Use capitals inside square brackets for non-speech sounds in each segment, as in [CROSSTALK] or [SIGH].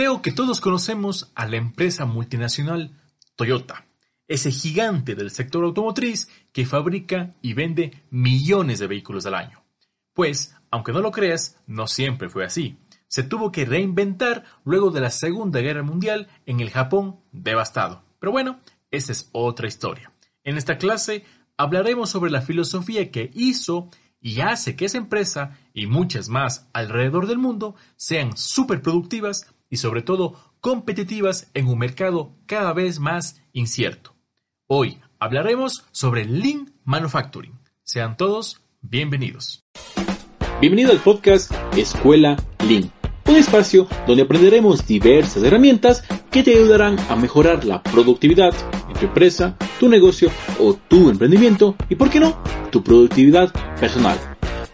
Creo que todos conocemos a la empresa multinacional Toyota, ese gigante del sector automotriz que fabrica y vende millones de vehículos al año. Pues, aunque no lo creas, no siempre fue así. Se tuvo que reinventar luego de la Segunda Guerra Mundial en el Japón devastado. Pero bueno, esa es otra historia. En esta clase hablaremos sobre la filosofía que hizo y hace que esa empresa y muchas más alrededor del mundo sean súper productivas y sobre todo competitivas en un mercado cada vez más incierto. Hoy hablaremos sobre Lean Manufacturing. Sean todos bienvenidos. Bienvenido al podcast Escuela Lean, un espacio donde aprenderemos diversas herramientas que te ayudarán a mejorar la productividad en tu empresa, tu negocio o tu emprendimiento y, por qué no, tu productividad personal.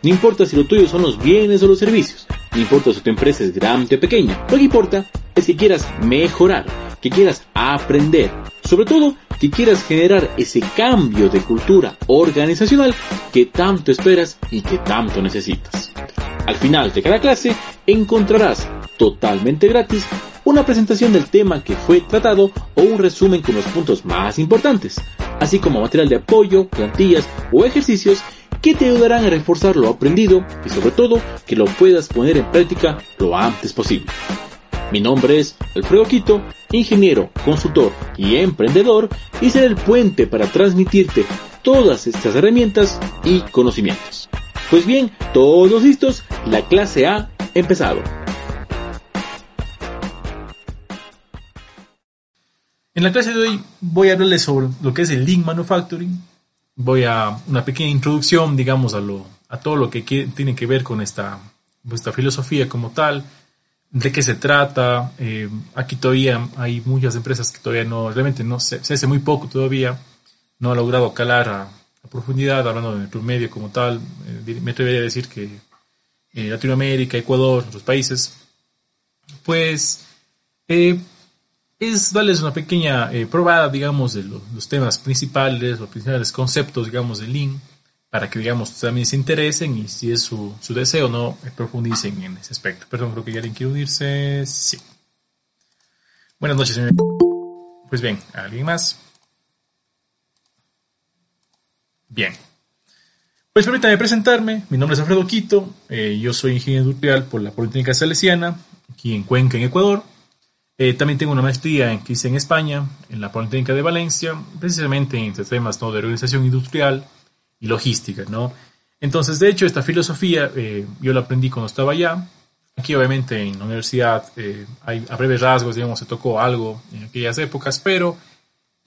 No importa si lo tuyo son los bienes o los servicios, no importa si tu empresa es grande o pequeña, lo que importa es que quieras mejorar, que quieras aprender, sobre todo que quieras generar ese cambio de cultura organizacional que tanto esperas y que tanto necesitas. Al final de cada clase encontrarás totalmente gratis una presentación del tema que fue tratado o un resumen con los puntos más importantes, así como material de apoyo, plantillas o ejercicios que te ayudarán a reforzar lo aprendido y sobre todo que lo puedas poner en práctica lo antes posible. Mi nombre es Alfredo Quito, ingeniero, consultor y emprendedor y seré el puente para transmitirte todas estas herramientas y conocimientos. Pues bien, todos listos, la clase ha empezado. En la clase de hoy voy a hablarles sobre lo que es el Lean Manufacturing. Voy a una pequeña introducción, digamos, a, lo, a todo lo que tiene que ver con esta, esta filosofía como tal, de qué se trata. Eh, aquí todavía hay muchas empresas que todavía no, realmente no se, se hace muy poco todavía, no ha logrado calar a, profundidad, hablando de medio como tal. Eh, me atrevería a decir que eh, Latinoamérica, Ecuador, otros países, pues es darles una pequeña probada, digamos, de los temas principales, los principales conceptos, digamos, de Lean para que, digamos, también se interesen y si es su, su deseo, no profundicen en ese aspecto. Perdón, creo que alguien quiere unirse. Sí. Buenas noches, señor. Pues bien, ¿alguien más? Bien. Pues permítame presentarme. Mi nombre es Alfredo Quito. Eh, yo soy ingeniero industrial por la Politécnica Salesiana, aquí en Cuenca, en Ecuador. Eh, también tengo una maestría en, que hice en España, en la Politécnica de Valencia, precisamente en temas ¿no? de organización industrial y logística, ¿no? Entonces, de hecho, esta filosofía eh, yo la aprendí cuando estaba allá. Aquí, obviamente, en la universidad, eh, hay, a breves rasgos, digamos, se tocó algo en aquellas épocas, pero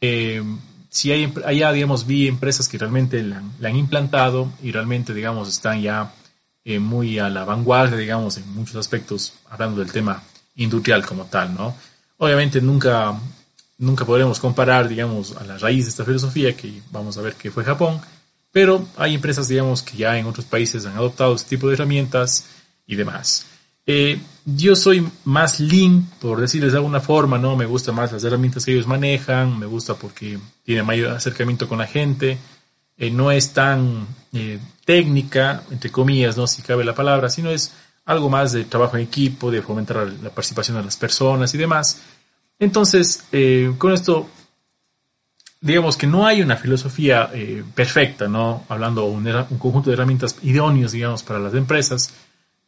eh, si hay, allá, digamos, vi empresas que realmente la, han implantado y realmente, digamos, están ya muy a la vanguardia, digamos, en muchos aspectos, hablando del tema industrial como tal, ¿no? Obviamente nunca, nunca podremos comparar, digamos, a la raíz de esta filosofía, que vamos a ver que fue Japón, pero hay empresas, digamos, que ya en otros países han adoptado este tipo de herramientas y demás. Eh, yo soy más lean, por decirles de alguna forma, ¿no? Me gustan más las herramientas que ellos manejan, me gusta porque tiene mayor acercamiento con la gente, eh, no es tan eh, técnica, entre comillas, ¿no? Si cabe la palabra, sino es algo más de trabajo en equipo, de fomentar la participación de las personas y demás. Entonces, con esto digamos que no hay una filosofía eh, perfecta, ¿no? Hablando un, un, conjunto de herramientas idóneos, digamos, para las empresas.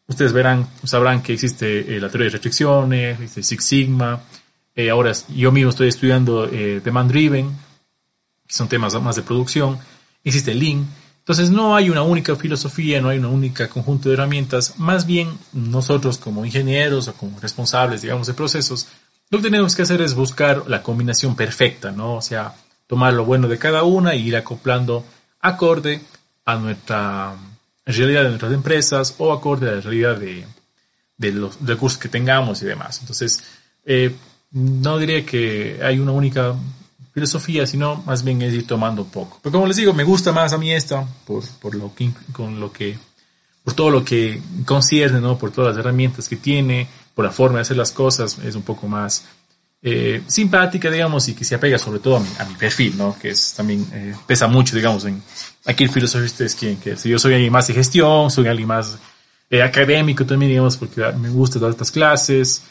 Ustedes verán, sabrán que existe eh, la teoría de restricciones, existe Six Sigma. Eh, ahora yo mismo estoy estudiando Demand Driven, que son temas más de producción. Existe Lean. Entonces no hay una única filosofía, no hay una única conjunto de herramientas. Más bien nosotros como ingenieros o como responsables, digamos, de procesos, lo que tenemos que hacer es buscar la combinación perfecta, ¿no? O sea, tomar lo bueno de cada una e ir acoplando acorde a nuestra realidad de nuestras empresas o acorde a la realidad de, los recursos que tengamos y demás. Entonces, eh, no diría que hay una única filosofía, sino más bien es ir tomando poco. Pero como les digo, me gusta más a mí esta por, por lo que, con lo que, por todo lo que concierne, ¿no? Por todas las herramientas que tiene, por la forma de hacer las cosas, es un poco más eh, simpática, digamos, y que se apega sobre todo a mi, perfil, ¿no? Que es también, eh, pesa mucho, digamos, en aquí el filosofista es quien, que si yo soy alguien más de gestión, soy alguien más eh, académico también, digamos, porque me gusta todas estas clases,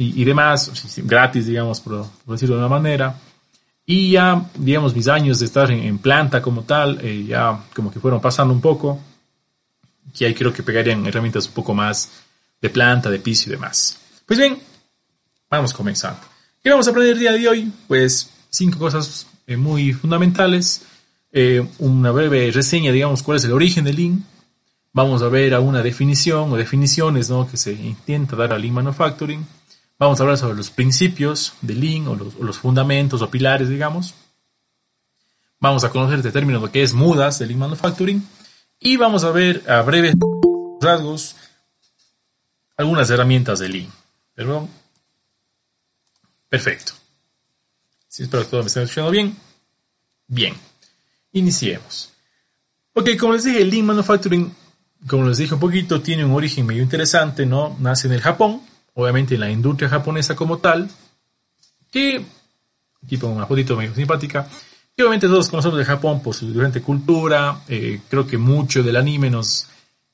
y, demás, gratis, digamos, por, decirlo de una manera. Y ya, digamos, mis años de estar en, planta como tal, eh, ya como que fueron pasando un poco, que ahí creo que pegarían herramientas un poco más de planta, de piso y demás. Pues bien, vamos comenzando. ¿Qué vamos a aprender el día de hoy? Pues cinco cosas eh, muy fundamentales. Eh, una breve reseña, digamos, cuál es el origen del Lean. Vamos a ver a una definición o definiciones ¿no? que se intenta dar al Lean Manufacturing. Vamos a hablar sobre los principios del Lean o los, fundamentos o pilares, digamos. Vamos a conocer este término, lo que es mudas del Lean Manufacturing. Y vamos a ver a breves rasgos algunas herramientas de Lean. Perdón. Perfecto. Espero que todo me esté escuchando bien. Bien. Iniciemos. Ok, como les dije, Lean Manufacturing, como les dije un poquito, tiene un origen medio interesante, ¿no? Nace en el Japón, obviamente en la industria japonesa como tal, que, pongo una fotito medio simpática, que obviamente todos conocemos de Japón por su diferente cultura, eh, creo que mucho del anime nos,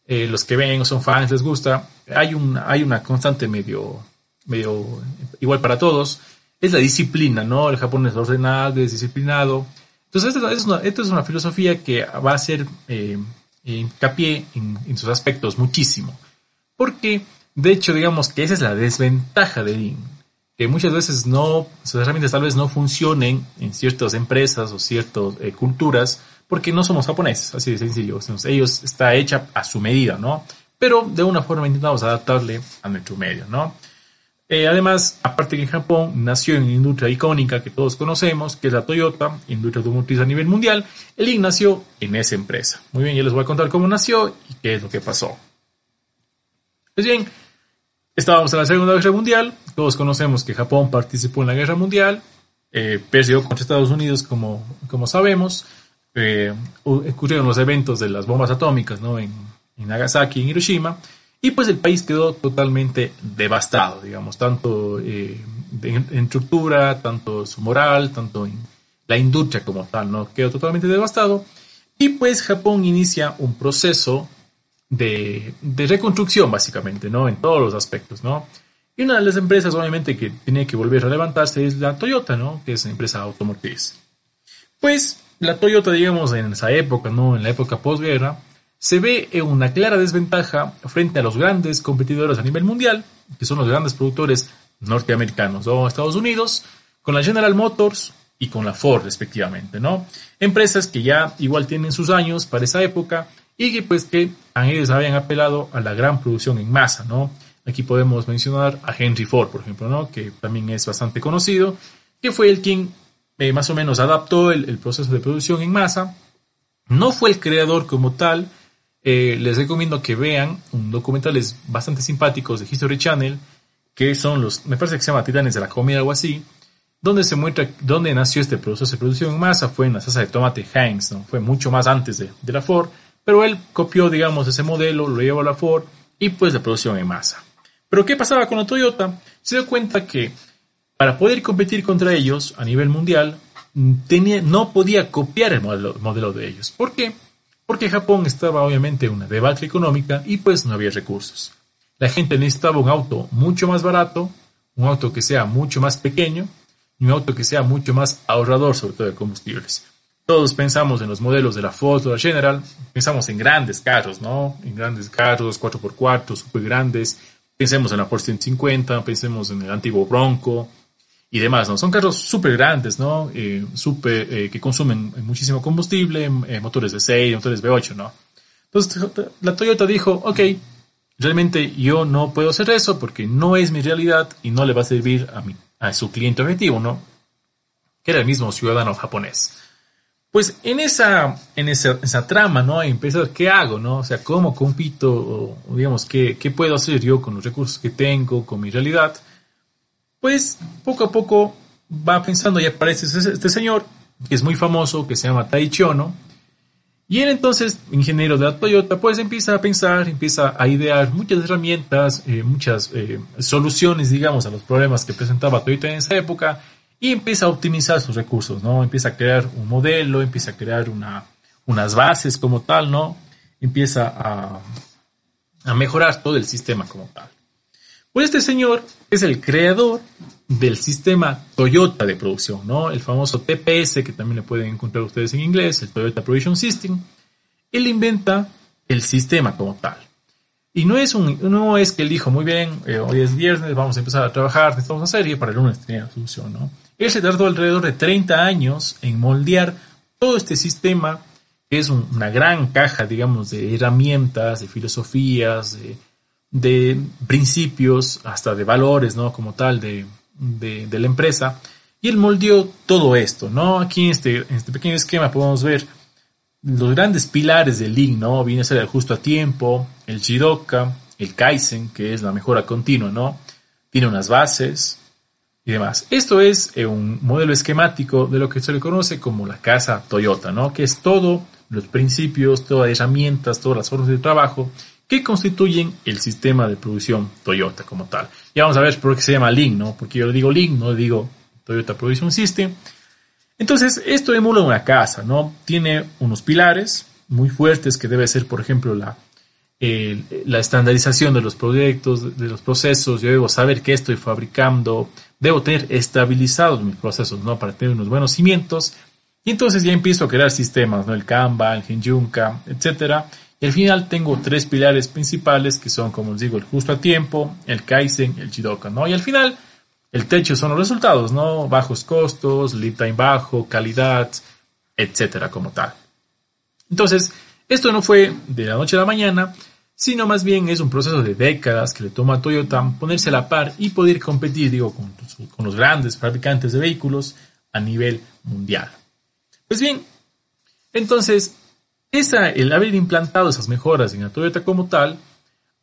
eh, los que ven o son fans les gusta, hay, un, hay una constante medio, medio igual para todos, es la disciplina, ¿no? El Japón es ordenado, es disciplinado. Entonces, esto es una, filosofía que va a hacer eh, hincapié en, sus aspectos muchísimo. Porque, de hecho, digamos que esa es la desventaja de Lean. Que muchas veces no, sus herramientas tal vez no funcionen en ciertas empresas o ciertas eh, culturas porque no somos japoneses, así de sencillo. ellos está hecha a su medida, ¿no? Pero de una forma intentamos adaptarle a nuestro medio, ¿no? Eh, además, aparte que en Japón nació en una industria icónica que todos conocemos, que es la Toyota, industria automotriz a nivel mundial, el IN nació en esa empresa. Muy bien, yo les voy a contar cómo nació y qué es lo que pasó. Pues bien, estábamos en la Segunda Guerra Mundial, todos conocemos que Japón participó en la Guerra Mundial, eh, perdió contra Estados Unidos como, como sabemos, eh, ocurrieron los eventos de las bombas atómicas ¿no? en, Nagasaki en Hiroshima, y pues el país quedó totalmente devastado, digamos, tanto eh, en, estructura, tanto su moral, tanto en la industria como tal, ¿no? Quedó totalmente devastado. Y pues Japón inicia un proceso de, reconstrucción, básicamente, ¿no? En todos los aspectos, ¿no? Y una de las empresas, obviamente, que tiene que volver a levantarse es la Toyota, ¿no? Que es una empresa automotriz. Pues la Toyota, digamos, en esa época, ¿no? En la época posguerra, se ve en una clara desventaja frente a los grandes competidores a nivel mundial, que son los grandes productores norteamericanos o Estados Unidos, con la General Motors y con la Ford respectivamente, ¿no? Empresas que ya igual tienen sus años para esa época y que pues que ellos habían apelado a la gran producción en masa, ¿no? Aquí podemos mencionar a Henry Ford, por ejemplo, ¿no? Que también es bastante conocido, que fue el quien eh, más o menos adaptó el, el proceso de producción en masa. No fue el creador como tal, eh, les recomiendo que vean un documentales bastante simpáticos de History Channel, que son los, me parece que se llama Titanes de la Comida, algo así, donde se muestra dónde nació este proceso de producción en masa, fue en la salsa de tomate Heinz, ¿no? fue mucho más antes de, de la Ford, pero él copió, digamos, ese modelo, lo llevó a la Ford y pues la producción en masa. Pero ¿qué pasaba con la Toyota? Se dio cuenta que para poder competir contra ellos a nivel mundial, tenía, no podía copiar el modelo, modelo de ellos. ¿Por qué? porque Japón estaba obviamente en una debacle económica y pues no había recursos. La gente necesitaba un auto mucho más barato, un auto que sea mucho más pequeño y un auto que sea mucho más ahorrador sobre todo de combustibles. Todos pensamos en los modelos de la Ford o la General, pensamos en grandes carros, ¿no? En grandes carros, 4x4, súper grandes. Pensemos en la Ford 150, pensemos en el antiguo Bronco, y demás, ¿no? Son carros súper grandes, ¿no? Eh, super, eh, que consumen muchísimo combustible, eh, motores de 6, motores V8, ¿no? Entonces la Toyota dijo, ok, realmente yo no puedo hacer eso porque no es mi realidad y no le va a servir a, mi, a su cliente objetivo, ¿no? Que era el mismo ciudadano japonés. Pues en esa, en esa, esa trama, ¿no? Empezar, ¿qué hago, no? O sea, ¿cómo compito? O, digamos, ¿qué, ¿qué puedo hacer yo con los recursos que tengo, con mi realidad? pues poco a poco va pensando y aparece este señor, que es muy famoso, que se llama Taichi Ono, y él entonces, ingeniero de la Toyota, pues empieza a pensar, empieza a idear muchas herramientas, eh, muchas eh, soluciones, digamos, a los problemas que presentaba Toyota en esa época, y empieza a optimizar sus recursos, ¿no? Empieza a crear un modelo, empieza a crear una, unas bases como tal, ¿no? Empieza a, mejorar todo el sistema como tal. Pues este señor es el creador del sistema Toyota de producción, ¿no? El famoso TPS, que también le pueden encontrar ustedes en inglés, el Toyota Production System. Él inventa el sistema como tal. Y no es, un, no es que él dijo, muy bien, eh, hoy es viernes, vamos a empezar a trabajar, necesitamos una serie para el lunes tenía la solución, ¿no? Él se tardó alrededor de 30 años en moldear todo este sistema, que es una gran caja, digamos, de herramientas, de filosofías, de, principios, hasta de valores, ¿no? Como tal, de, de, la empresa. Y él moldeó todo esto, ¿no? Aquí en este, en este pequeño esquema podemos ver los grandes pilares del Lean, ¿no? Viene a ser el justo a tiempo, el Jidoka, el Kaizen, que es la mejora continua, ¿no? Tiene unas bases y demás. Esto es eh, un modelo esquemático de lo que se le conoce como la casa Toyota, ¿no? Que es todo los principios, todas las herramientas, todas las formas de trabajo que constituyen el sistema de producción Toyota como tal. Ya vamos a ver por qué se llama Lean, ¿no? Porque yo le digo Lean, no le digo Toyota Production System. Entonces, esto emula una casa, ¿no? Tiene unos pilares muy fuertes que debe ser, por ejemplo, la, la estandarización de los proyectos, de los procesos. Yo debo saber qué estoy fabricando, debo tener estabilizados mis procesos, ¿no? Para tener unos buenos cimientos. Y entonces ya empiezo a crear sistemas, ¿no? El Kanban, el Genjunka, etcétera y al final tengo tres pilares principales que son, como les digo, el justo a tiempo, el Kaizen, el Jidoka, ¿no? Y al final, el techo son los resultados, ¿no? Bajos costos, lead time bajo, calidad, etcétera, como tal. Entonces, esto no fue de la noche a la mañana, sino más bien es un proceso de décadas que le toma a Toyota ponerse a la par y poder competir, digo, con, con los grandes fabricantes de vehículos a nivel mundial. Pues bien, entonces el haber implantado esas mejoras en la Toyota como tal,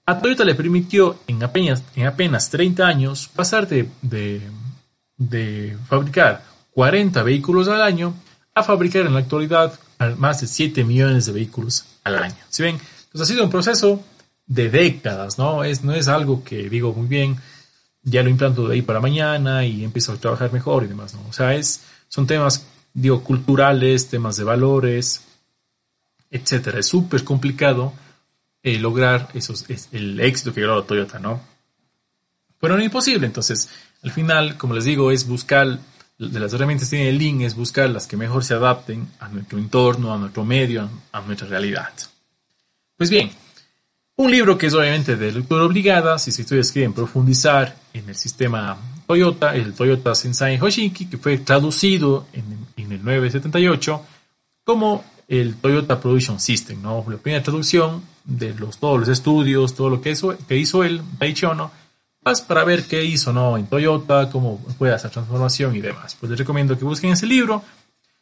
a Toyota le permitió en apenas, en apenas 30 años pasar de, de, fabricar 40 vehículos al año a fabricar en la actualidad más de 7 millones de vehículos al año. ¿Sí ven? Entonces ha sido un proceso de décadas, ¿no? Es, no es algo que digo muy bien, ya lo implanto de ahí para mañana y empiezo a trabajar mejor y demás, ¿no? O sea, es, son temas, digo, culturales, temas de valores, etcétera. Es súper complicado eh, lograr esos, el éxito que logró Toyota, ¿no? Pero no es imposible, entonces, al final, como les digo, es buscar, de las herramientas que tiene el link, es buscar las que mejor se adapten a nuestro entorno, a nuestro medio, a nuestra realidad. Pues bien, un libro que es obviamente de lectura obligada, si ustedes quieren profundizar en el sistema Toyota, el Toyota Sensei Hoshiki, que fue traducido en, en el 978 como el Toyota Production System, ¿no? La primera traducción de los, todos los estudios, todo lo que hizo, que hizo él, Taichi Ono, más para ver qué hizo, ¿no? En Toyota, cómo fue esa transformación y demás. Pues les recomiendo que busquen ese libro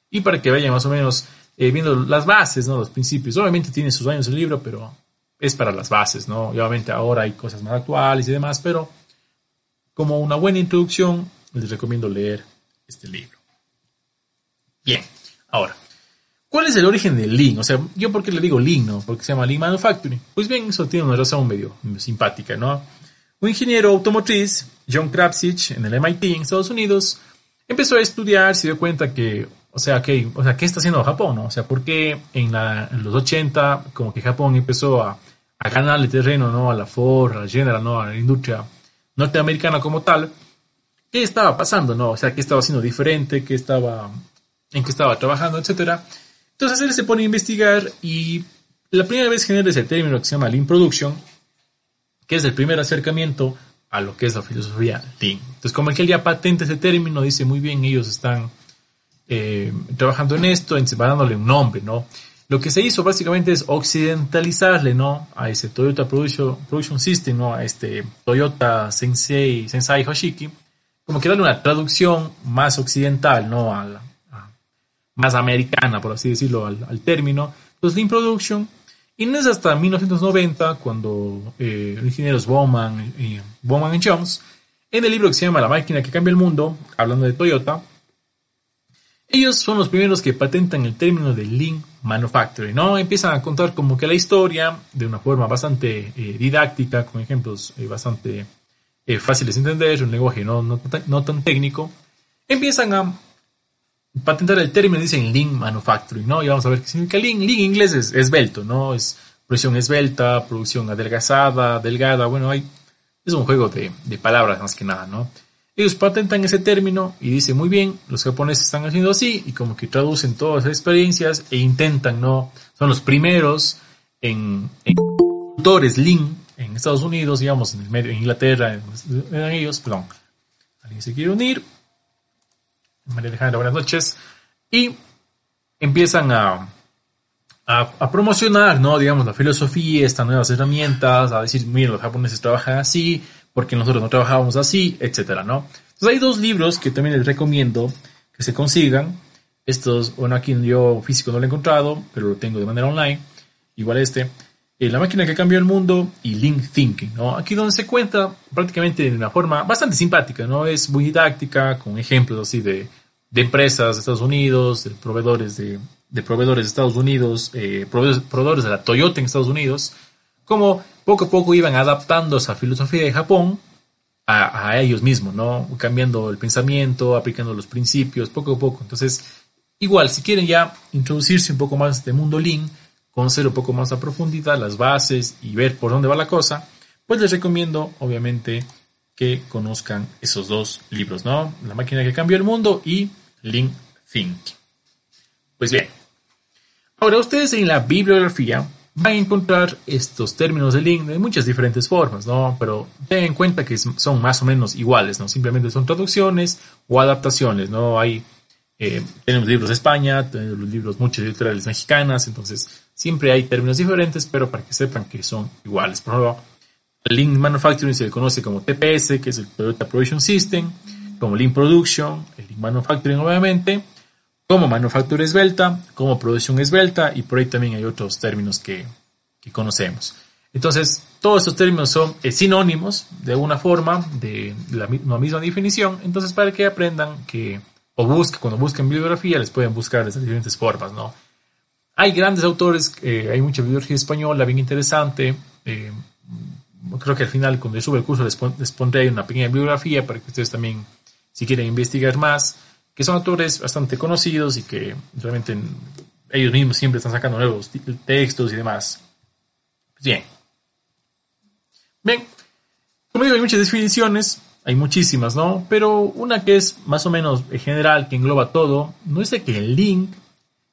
y para que vayan más o menos eh, viendo las bases, ¿no? Los principios. Obviamente tiene sus años el libro, pero es para las bases, ¿no? Y obviamente ahora hay cosas más actuales y demás, pero como una buena introducción, les recomiendo leer este libro. Bien, ahora, ¿Cuál es el origen del Lean? O sea, yo por qué le digo Lean, ¿no? Porque se llama Lean Manufacturing. Pues bien, eso tiene una razón medio, simpática, ¿no? Un ingeniero automotriz, John Krapsich, en el MIT en Estados Unidos, empezó a estudiar, se dio cuenta que, o sea, que, o sea, ¿qué está haciendo Japón, no? O sea, ¿por qué en, los 80, como que Japón empezó a, a ganarle terreno, ¿no? A la Ford, a la General, ¿no? A la industria norteamericana como tal. ¿Qué estaba pasando, no? O sea, ¿qué estaba haciendo diferente? ¿Qué estaba, en qué estaba trabajando, etcétera? Entonces él se pone a investigar y la primera vez genera ese término que se llama Lean Production, que es el primer acercamiento a lo que es la filosofía Lean. Entonces, como que él ya patenta ese término, dice muy bien, ellos están eh, trabajando en esto, va dándole un nombre, ¿no? Lo que se hizo básicamente es occidentalizarle, ¿no? A ese Toyota Production, Production System, ¿no? A este Toyota Sensei, Sensei Hoshiki, como que darle una traducción más occidental, ¿no? A la, más americana, por así decirlo, al, término, pues Lean Production. Y no es hasta 1990 cuando eh, los ingenieros Bowman y, Bowman y Jones, en el libro que se llama La máquina que cambia el mundo, hablando de Toyota, ellos son los primeros que patentan el término de Lean Manufacturing, ¿no? Empiezan a contar como que la historia de una forma bastante eh, didáctica, con ejemplos eh, bastante fáciles de entender, un lenguaje no, no, tan técnico. Empiezan a patentar el término dicen Lean Manufacturing, ¿no? Y vamos a ver qué significa Lean. Lean inglés es esbelto, ¿no? Es producción esbelta, producción adelgazada, delgada, bueno, hay Es un juego de palabras más que nada, ¿no? Ellos patentan ese término y dicen, muy bien, los japoneses están haciendo así y como que traducen todas las experiencias e intentan, ¿no? Son los primeros en, en autores Lean en Estados Unidos, digamos, en, el medio, en Inglaterra, eran ellos, perdón. ¿Alguien se quiere unir? María Alejandra, buenas noches. Y empiezan a, a, a, promocionar, ¿no? Digamos, la filosofía, estas nuevas herramientas, a decir, miren, los japoneses trabajan así, porque nosotros no trabajábamos así, etcétera, ¿no? Entonces hay dos libros que también les recomiendo que se consigan. Estos, bueno, aquí yo físico no lo he encontrado, pero lo tengo de manera online. Igual este. Eh, la máquina que cambió el mundo y Link Thinking, ¿no? Aquí donde se cuenta prácticamente de una forma bastante simpática, ¿no? Es muy didáctica, con ejemplos así de, de empresas de Estados Unidos, de proveedores de, de proveedores de Estados Unidos, eh, proveedores, proveedores de la Toyota en Estados Unidos, como poco a poco iban adaptando esa filosofía de Japón a, a, ellos mismos, ¿no? Cambiando el pensamiento, aplicando los principios, poco a poco. Entonces, igual, si quieren ya introducirse un poco más de mundo Lean, conocer un poco más a profundidad las bases y ver por dónde va la cosa, pues les recomiendo, obviamente, que conozcan esos dos libros, ¿no? La máquina que cambió el mundo y Lean Thinking. Pues bien, ahora ustedes en la bibliografía van a encontrar estos términos de Lean de muchas diferentes formas, ¿no? Pero ten en cuenta que son más o menos iguales, ¿no? Simplemente son traducciones o adaptaciones, ¿no? Hay, eh, tenemos libros de España, tenemos libros muchas editoriales mexicanas, entonces siempre hay términos diferentes, pero para que sepan que son iguales. Por ejemplo, Lean Manufacturing se le conoce como TPS, que es el Toyota Production System, como Lean Production, el Lean Manufacturing obviamente, como manufactura esbelta, como producción esbelta y por ahí también hay otros términos que, que conocemos. Entonces, todos estos términos son eh, sinónimos de una forma, de la, la, misma definición, entonces para que aprendan que, o busquen, cuando busquen bibliografía, les pueden buscar de diferentes formas, ¿no? Hay grandes autores, eh, hay mucha bibliografía española bien interesante, eh, creo que al final cuando yo sube el curso les, pon, les pondré una pequeña bibliografía para que ustedes también, si quieren investigar más, que son autores bastante conocidos y que realmente ellos mismos siempre están sacando nuevos textos y demás. Bien. Bien. Como digo, hay muchas definiciones, hay muchísimas, ¿no? Pero una que es más o menos general, que engloba todo, no es de que el link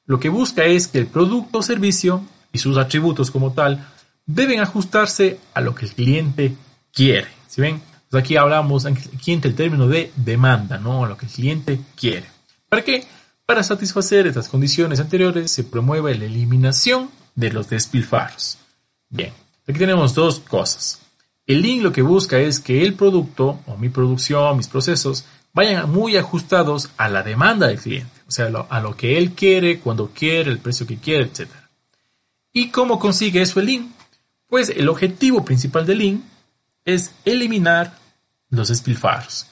lo que busca es que el producto o servicio y sus atributos como tal deben ajustarse a lo que el cliente quiere. ¿Sí ven? Aquí hablamos, aquí entra el término de demanda, ¿no? Lo que el cliente quiere. ¿Para qué? Para satisfacer estas condiciones anteriores se promueve la eliminación de los despilfarros. Bien, aquí tenemos dos cosas. El Lean lo que busca es que el producto o mi producción, mis procesos, vayan muy ajustados a la demanda del cliente, o sea, a lo, que él quiere, cuando quiere, el precio que quiere, etc. ¿Y cómo consigue eso el Lean? Pues el objetivo principal del Lean es eliminar los despilfarros.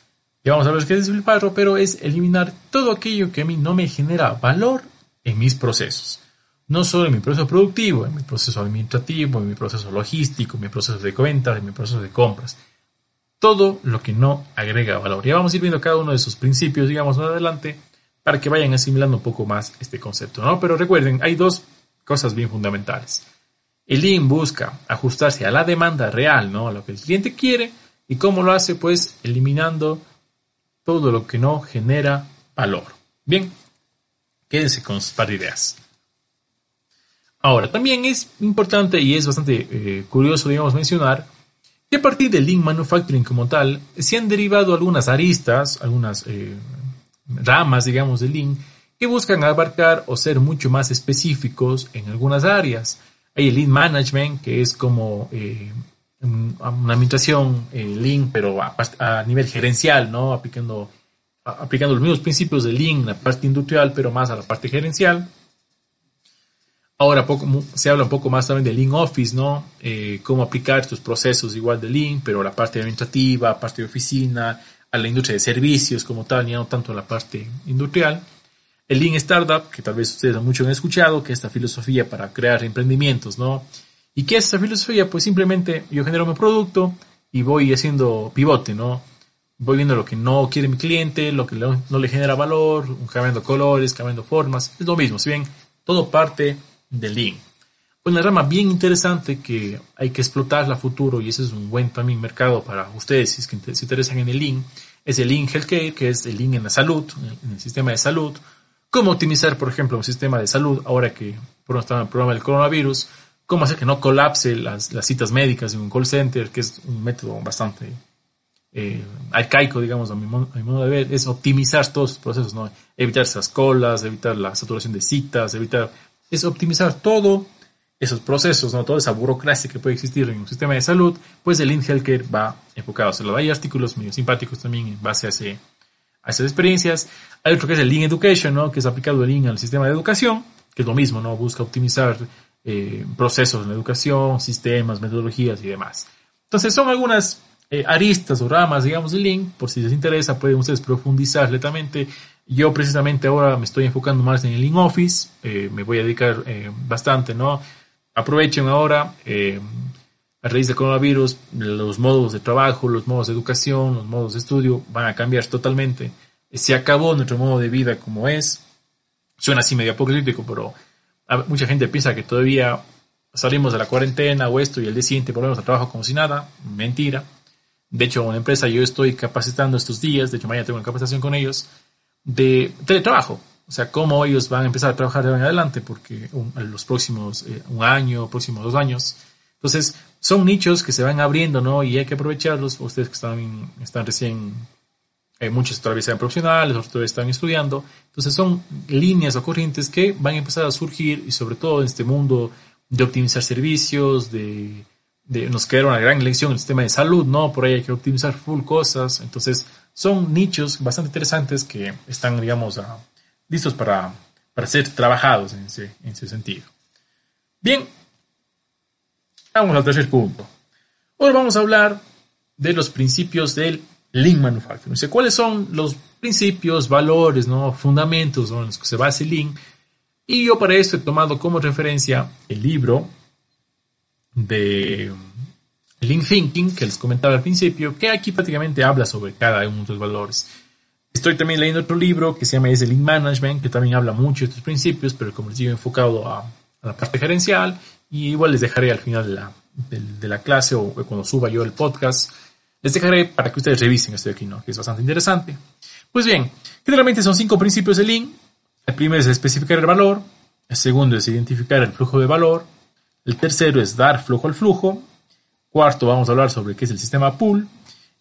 Ya vamos a ver qué es despilfarro, pero es eliminar todo aquello que a mí no me genera valor en mis procesos. No solo en mi proceso productivo, en mi proceso administrativo, en mi proceso logístico, en mi proceso de ventas, en mi proceso de compras. Todo lo que no agrega valor. Ya vamos a ir viendo cada uno de esos principios, digamos, más adelante, para que vayan asimilando un poco más este concepto, ¿no? Pero recuerden, hay dos cosas bien fundamentales. El Lean busca ajustarse a la demanda real, ¿no? A lo que el cliente quiere. ¿Y cómo lo hace? Pues eliminando todo lo que no genera valor. Bien, quédense con sus par de ideas. Ahora, también es importante y es bastante eh, curioso, digamos, mencionar que a partir del Lean Manufacturing como tal, se han derivado algunas aristas, algunas eh, ramas, digamos, del Lean, que buscan abarcar o ser mucho más específicos en algunas áreas. Hay el Lean Management, que es como eh, una administración eh, Lean, pero a, nivel gerencial, ¿no? Aplicando, aplicando los mismos principios de Lean la parte industrial, pero más a la parte gerencial. Ahora poco, se habla un poco más también de Lean Office, ¿no? Eh, cómo aplicar estos procesos igual de Lean, pero la parte administrativa, parte de oficina, a la industria de servicios como tal, ya no tanto a la parte industrial el Lean Startup, que tal vez ustedes mucho han escuchado, que es esta filosofía para crear emprendimientos, ¿no? ¿Y qué es esta filosofía? Pues simplemente yo genero mi producto y voy haciendo pivote, ¿no? Voy viendo lo que no quiere mi cliente, lo que no le genera valor, cambiando colores, cambiando formas, es lo mismo, si bien todo parte del Lean. una rama bien interesante que hay que explotar a futuro y ese es un buen también mercado para ustedes si es se interesan en el link es el link healthcare que es el link en la salud en el sistema de salud cómo optimizar por ejemplo un sistema de salud ahora que por está el problema del coronavirus cómo hacer que no colapse las, citas médicas en un call center que es un método bastante eh, arcaico, digamos, a mi, modo, de ver, es optimizar todos los procesos, ¿no? Evitar esas colas, evitar la saturación de citas, evitar, es optimizar todo esos procesos, ¿no? Toda esa burocracia que puede existir en un sistema de salud, pues el Health Healthcare va enfocado a hacerlo. Hay artículos medio simpáticos también en base a, ese, a esas experiencias. Hay otro que es el Lean Education, ¿no? Que es aplicado el Lean al sistema de educación, que es lo mismo, ¿no? Busca optimizar eh, procesos en la educación, sistemas, metodologías y demás. Entonces son algunas eh, aristas o ramas, digamos, del link. Por si les interesa, pueden ustedes profundizar lentamente. Yo precisamente ahora me estoy enfocando más en el link office. Eh, me voy a dedicar bastante, ¿no? Aprovechen ahora, a raíz del coronavirus, los modos de trabajo, los modos de educación, los modos de estudio van a cambiar totalmente. Se acabó nuestro modo de vida como es. Suena así medio apocalíptico, pero mucha gente piensa que todavía salimos de la cuarentena o esto y el día siguiente volvemos al trabajo como si nada. Mentira. De hecho, una empresa yo estoy capacitando estos días, de hecho mañana tengo una capacitación con ellos, de teletrabajo. O sea, cómo ellos van a empezar a trabajar de en adelante, porque en los próximos eh, un año, próximos dos años. Entonces, son nichos que se van abriendo, ¿no? Y hay que aprovecharlos. Ustedes que están, están recién, eh, muchos todavía sean profesionales, otros todavía están estudiando. Entonces, son líneas o corrientes que van a empezar a surgir y sobre todo en este mundo de optimizar servicios, de nos queda una gran lección el sistema de salud, ¿no? Por ahí hay que optimizar full cosas. Entonces, son nichos bastante interesantes que están, digamos, listos para, para ser trabajados en ese, en ese sentido. Bien, vamos al tercer punto. Hoy vamos a hablar de los principios del Lean Manufacturing. ¿cuáles son los principios, valores, ¿no? fundamentos en los que se basa el Lean? Y yo para esto he tomado como referencia el libro de Lean Thinking, que les comentaba al principio, que aquí prácticamente habla sobre cada uno de los valores. Estoy también leyendo otro libro que se llama Lean Management, que también habla mucho de estos principios, pero como les digo, enfocado a, la parte gerencial. Y igual les dejaré al final de la, de, la clase o cuando suba yo el podcast, les dejaré para que ustedes revisen esto de aquí, ¿no? que es bastante interesante. Pues bien, generalmente son cinco principios de Lean. El primero es especificar el valor, el segundo es identificar el flujo de valor, el tercero es dar flujo al flujo. Cuarto, vamos a hablar sobre qué es el sistema pool.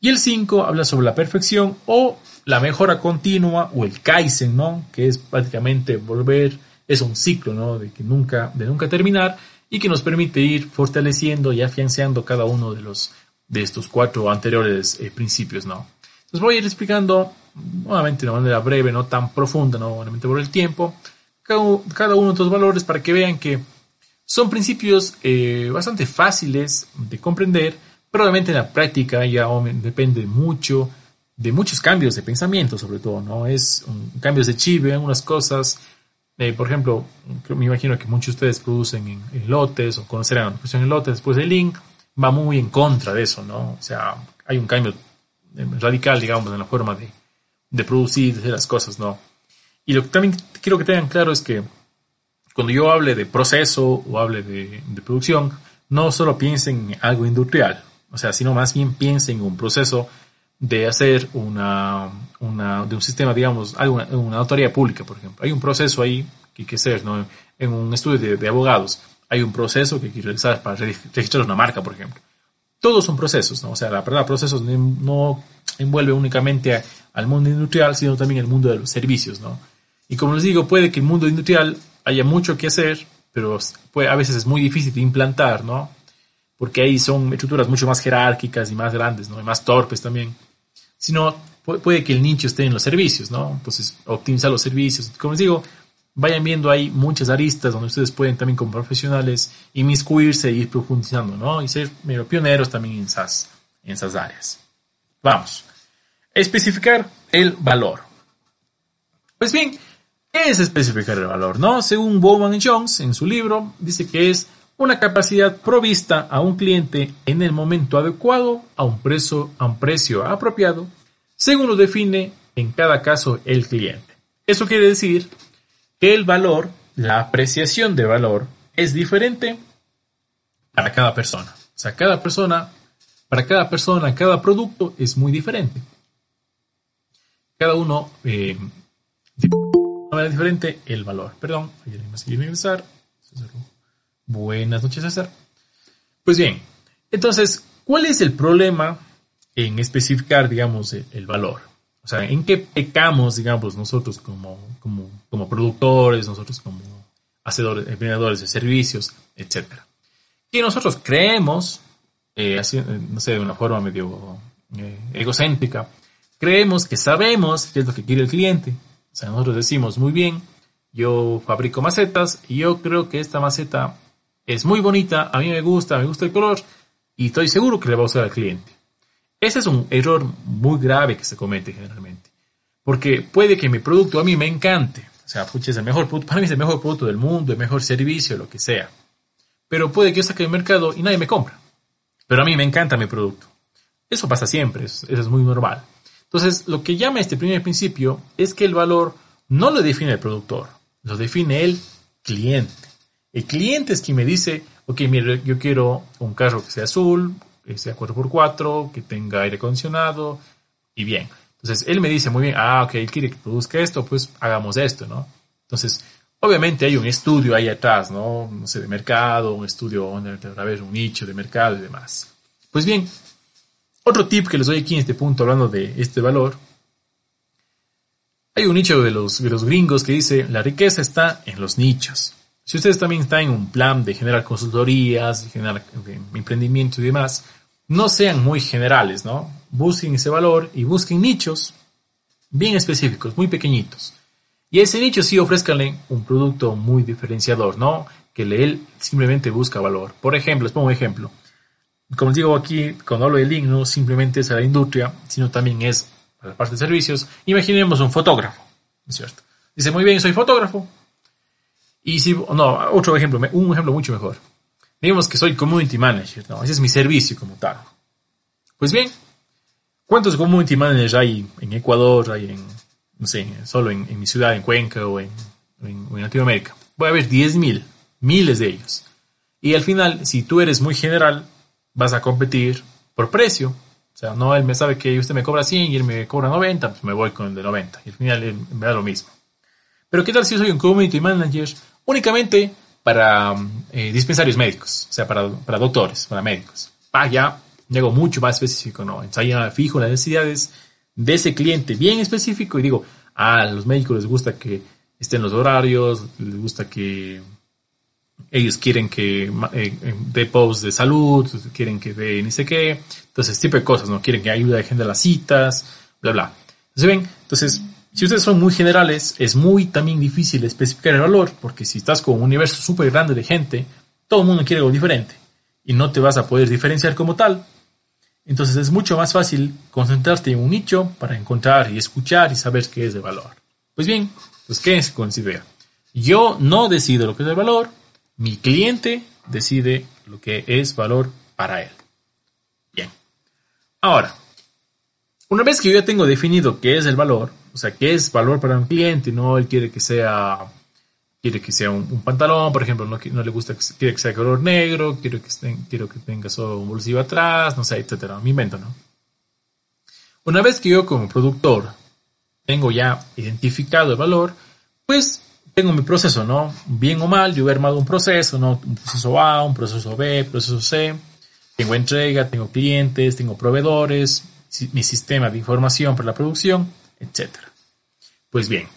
Y el cinco habla sobre la perfección o la mejora continua o el Kaizen, ¿no? Que es prácticamente volver, es un ciclo, ¿no? De que nunca, de nunca terminar y que nos permite ir fortaleciendo y afianzando cada uno de los, de estos cuatro anteriores eh, principios, ¿no? Entonces voy a ir explicando nuevamente de una manera breve, no tan profunda, no nuevamente por el tiempo, cada, cada uno de estos valores para que vean que son principios eh, bastante fáciles de comprender, pero obviamente en la práctica ya depende mucho de muchos cambios de pensamiento, sobre todo, ¿no? Es un, cambios de chip en algunas cosas. Eh, por ejemplo, me imagino que muchos de ustedes producen en, lotes o conocerán la producción en lotes, después el link va muy en contra de eso, ¿no? O sea, hay un cambio eh, radical, digamos, en la forma de, de producir de las cosas, ¿no? Y lo que también quiero que tengan claro es que cuando yo hable de proceso o hable de, producción, no solo piensen en algo industrial, o sea, sino más bien piensen en un proceso de hacer una, una de un sistema, digamos, alguna, una autoridad pública, por ejemplo. Hay un proceso ahí que hay que hacer, ¿no? En un estudio de, abogados, hay un proceso que hay que realizar para registrar una marca, por ejemplo. Todos son procesos, ¿no? O sea, la verdad, procesos no envuelve únicamente al mundo industrial, sino también el mundo de los servicios, ¿no? Y como les digo, puede que el mundo industrial haya mucho que hacer, pero puede, a veces es muy difícil de implantar, ¿no? Porque ahí son estructuras mucho más jerárquicas y más grandes, ¿no? Y más torpes también. Sino puede que el nicho esté en los servicios, ¿no? Entonces, optimizar los servicios. Como les digo, vayan viendo ahí muchas aristas donde ustedes pueden también como profesionales inmiscuirse e ir profundizando, ¿no? Y ser pioneros también en esas, en esas áreas. Vamos. Especificar el valor. Pues bien, ¿Qué es especificar el valor? ¿no? Según Bowman Jones, en su libro, dice que es una capacidad provista a un cliente en el momento adecuado, a un precio, a un precio apropiado, según lo define en cada caso el cliente. Eso quiere decir que el valor, la apreciación de valor, es diferente para cada persona. O sea, cada persona, para cada persona, cada producto es muy diferente. Cada uno eh, de manera diferente el valor. Perdón. Buenas noches, César. Pues bien, entonces, ¿cuál es el problema en especificar, digamos, el, valor? O sea, ¿en qué pecamos, digamos, nosotros como, como, como productores, nosotros como hacedores, emprendedores de servicios, etcétera? Que nosotros creemos, eh, así, no sé, de una forma medio eh, egocéntrica, creemos que sabemos qué es lo que quiere el cliente. O sea, nosotros decimos, muy bien, yo fabrico macetas y yo creo que esta maceta es muy bonita, a mí me gusta, me gusta el color y estoy seguro que le va a gustar al cliente. Ese es un error muy grave que se comete generalmente. Porque puede que mi producto a mí me encante. O sea, pucha, el mejor producto, para mí es el mejor producto del mundo, el mejor servicio, lo que sea. Pero puede que yo saque el mercado y nadie me compra. Pero a mí me encanta mi producto. Eso pasa siempre, eso es muy normal. Entonces, lo que llama este primer principio es que el valor no lo define el productor, lo define el cliente. El cliente es quien me dice, ok, mire, yo quiero un carro que sea azul, que sea 4x4, que tenga aire acondicionado, y bien. Entonces, él me dice muy bien, ah, ok, él quiere que produzca esto, pues hagamos esto, ¿no? Entonces, obviamente hay un estudio ahí atrás, ¿no? No sé, de mercado, un estudio donde a ver un nicho de mercado y demás. Pues bien, otro tip que les doy aquí en este punto, hablando de este valor, hay un nicho de los, de los gringos que dice, la riqueza está en los nichos. Si ustedes también están en un plan de generar consultorías, de generar emprendimiento y demás, no sean muy generales, ¿no? Busquen ese valor y busquen nichos bien específicos, muy pequeñitos. Y a ese nicho sí ofrezcanle un producto muy diferenciador, ¿no? Que él simplemente busca valor. Por ejemplo, les pongo un ejemplo como digo aquí, cuando hablo de link, no simplemente es a la industria, sino también es a la parte de servicios. Imaginemos un fotógrafo, ¿es cierto? Dice, muy bien, soy fotógrafo. Y si, no, otro ejemplo, un ejemplo mucho mejor. Digamos que soy community manager, ¿no? Ese es mi servicio como tal. Pues bien, ¿cuántos community managers hay en Ecuador, hay en, no sé, solo en, mi ciudad, en Cuenca o en, en, Latinoamérica? Voy a ver 10.000, miles de ellos. Y al final, si tú eres muy general, vas a competir por precio. O sea, no él me sabe que usted me cobra 100 y él me cobra 90, pues me voy con el de 90. Y al final me da lo mismo. Pero ¿qué tal si soy un community manager únicamente para eh, dispensarios médicos? O sea, para, para doctores, para médicos. Ah, ya llego mucho más específico, ¿no? Entonces ya fijo las necesidades de ese cliente bien específico y digo, ah, a los médicos les gusta que estén los horarios, les gusta que ellos quieren que eh, eh, dé posts de salud, quieren que dé ni sé qué, entonces tipo de cosas, ¿no? Quieren que ayude a gente a las citas, bla, bla. Entonces, ven, entonces, si ustedes son muy generales, es muy también difícil especificar el valor, porque si estás con un universo súper grande de gente, todo el mundo quiere algo diferente, y no te vas a poder diferenciar como tal. Entonces es mucho más fácil concentrarte en un nicho para encontrar y escuchar y saber qué es de valor. Pues bien, pues quédense con esa idea. Yo no decido lo que es el valor, mi cliente decide lo que es valor para él. Bien. Ahora, una vez que yo ya tengo definido qué es el valor, o sea, qué es valor para un cliente, no él quiere que sea quiere que sea un, pantalón, por ejemplo, no, no, le gusta, quiere que sea color negro, quiero que, quiero que tenga solo un bolsillo atrás, no sé, etcétera, me invento, ¿no? Una vez que yo como productor tengo ya identificado el valor, pues tengo mi proceso, ¿no? Bien o mal, yo he armado un proceso, ¿no? Un proceso A, un proceso B, un proceso C. Tengo entrega, tengo clientes, tengo proveedores, mi sistema de información para la producción, etc. Pues bien,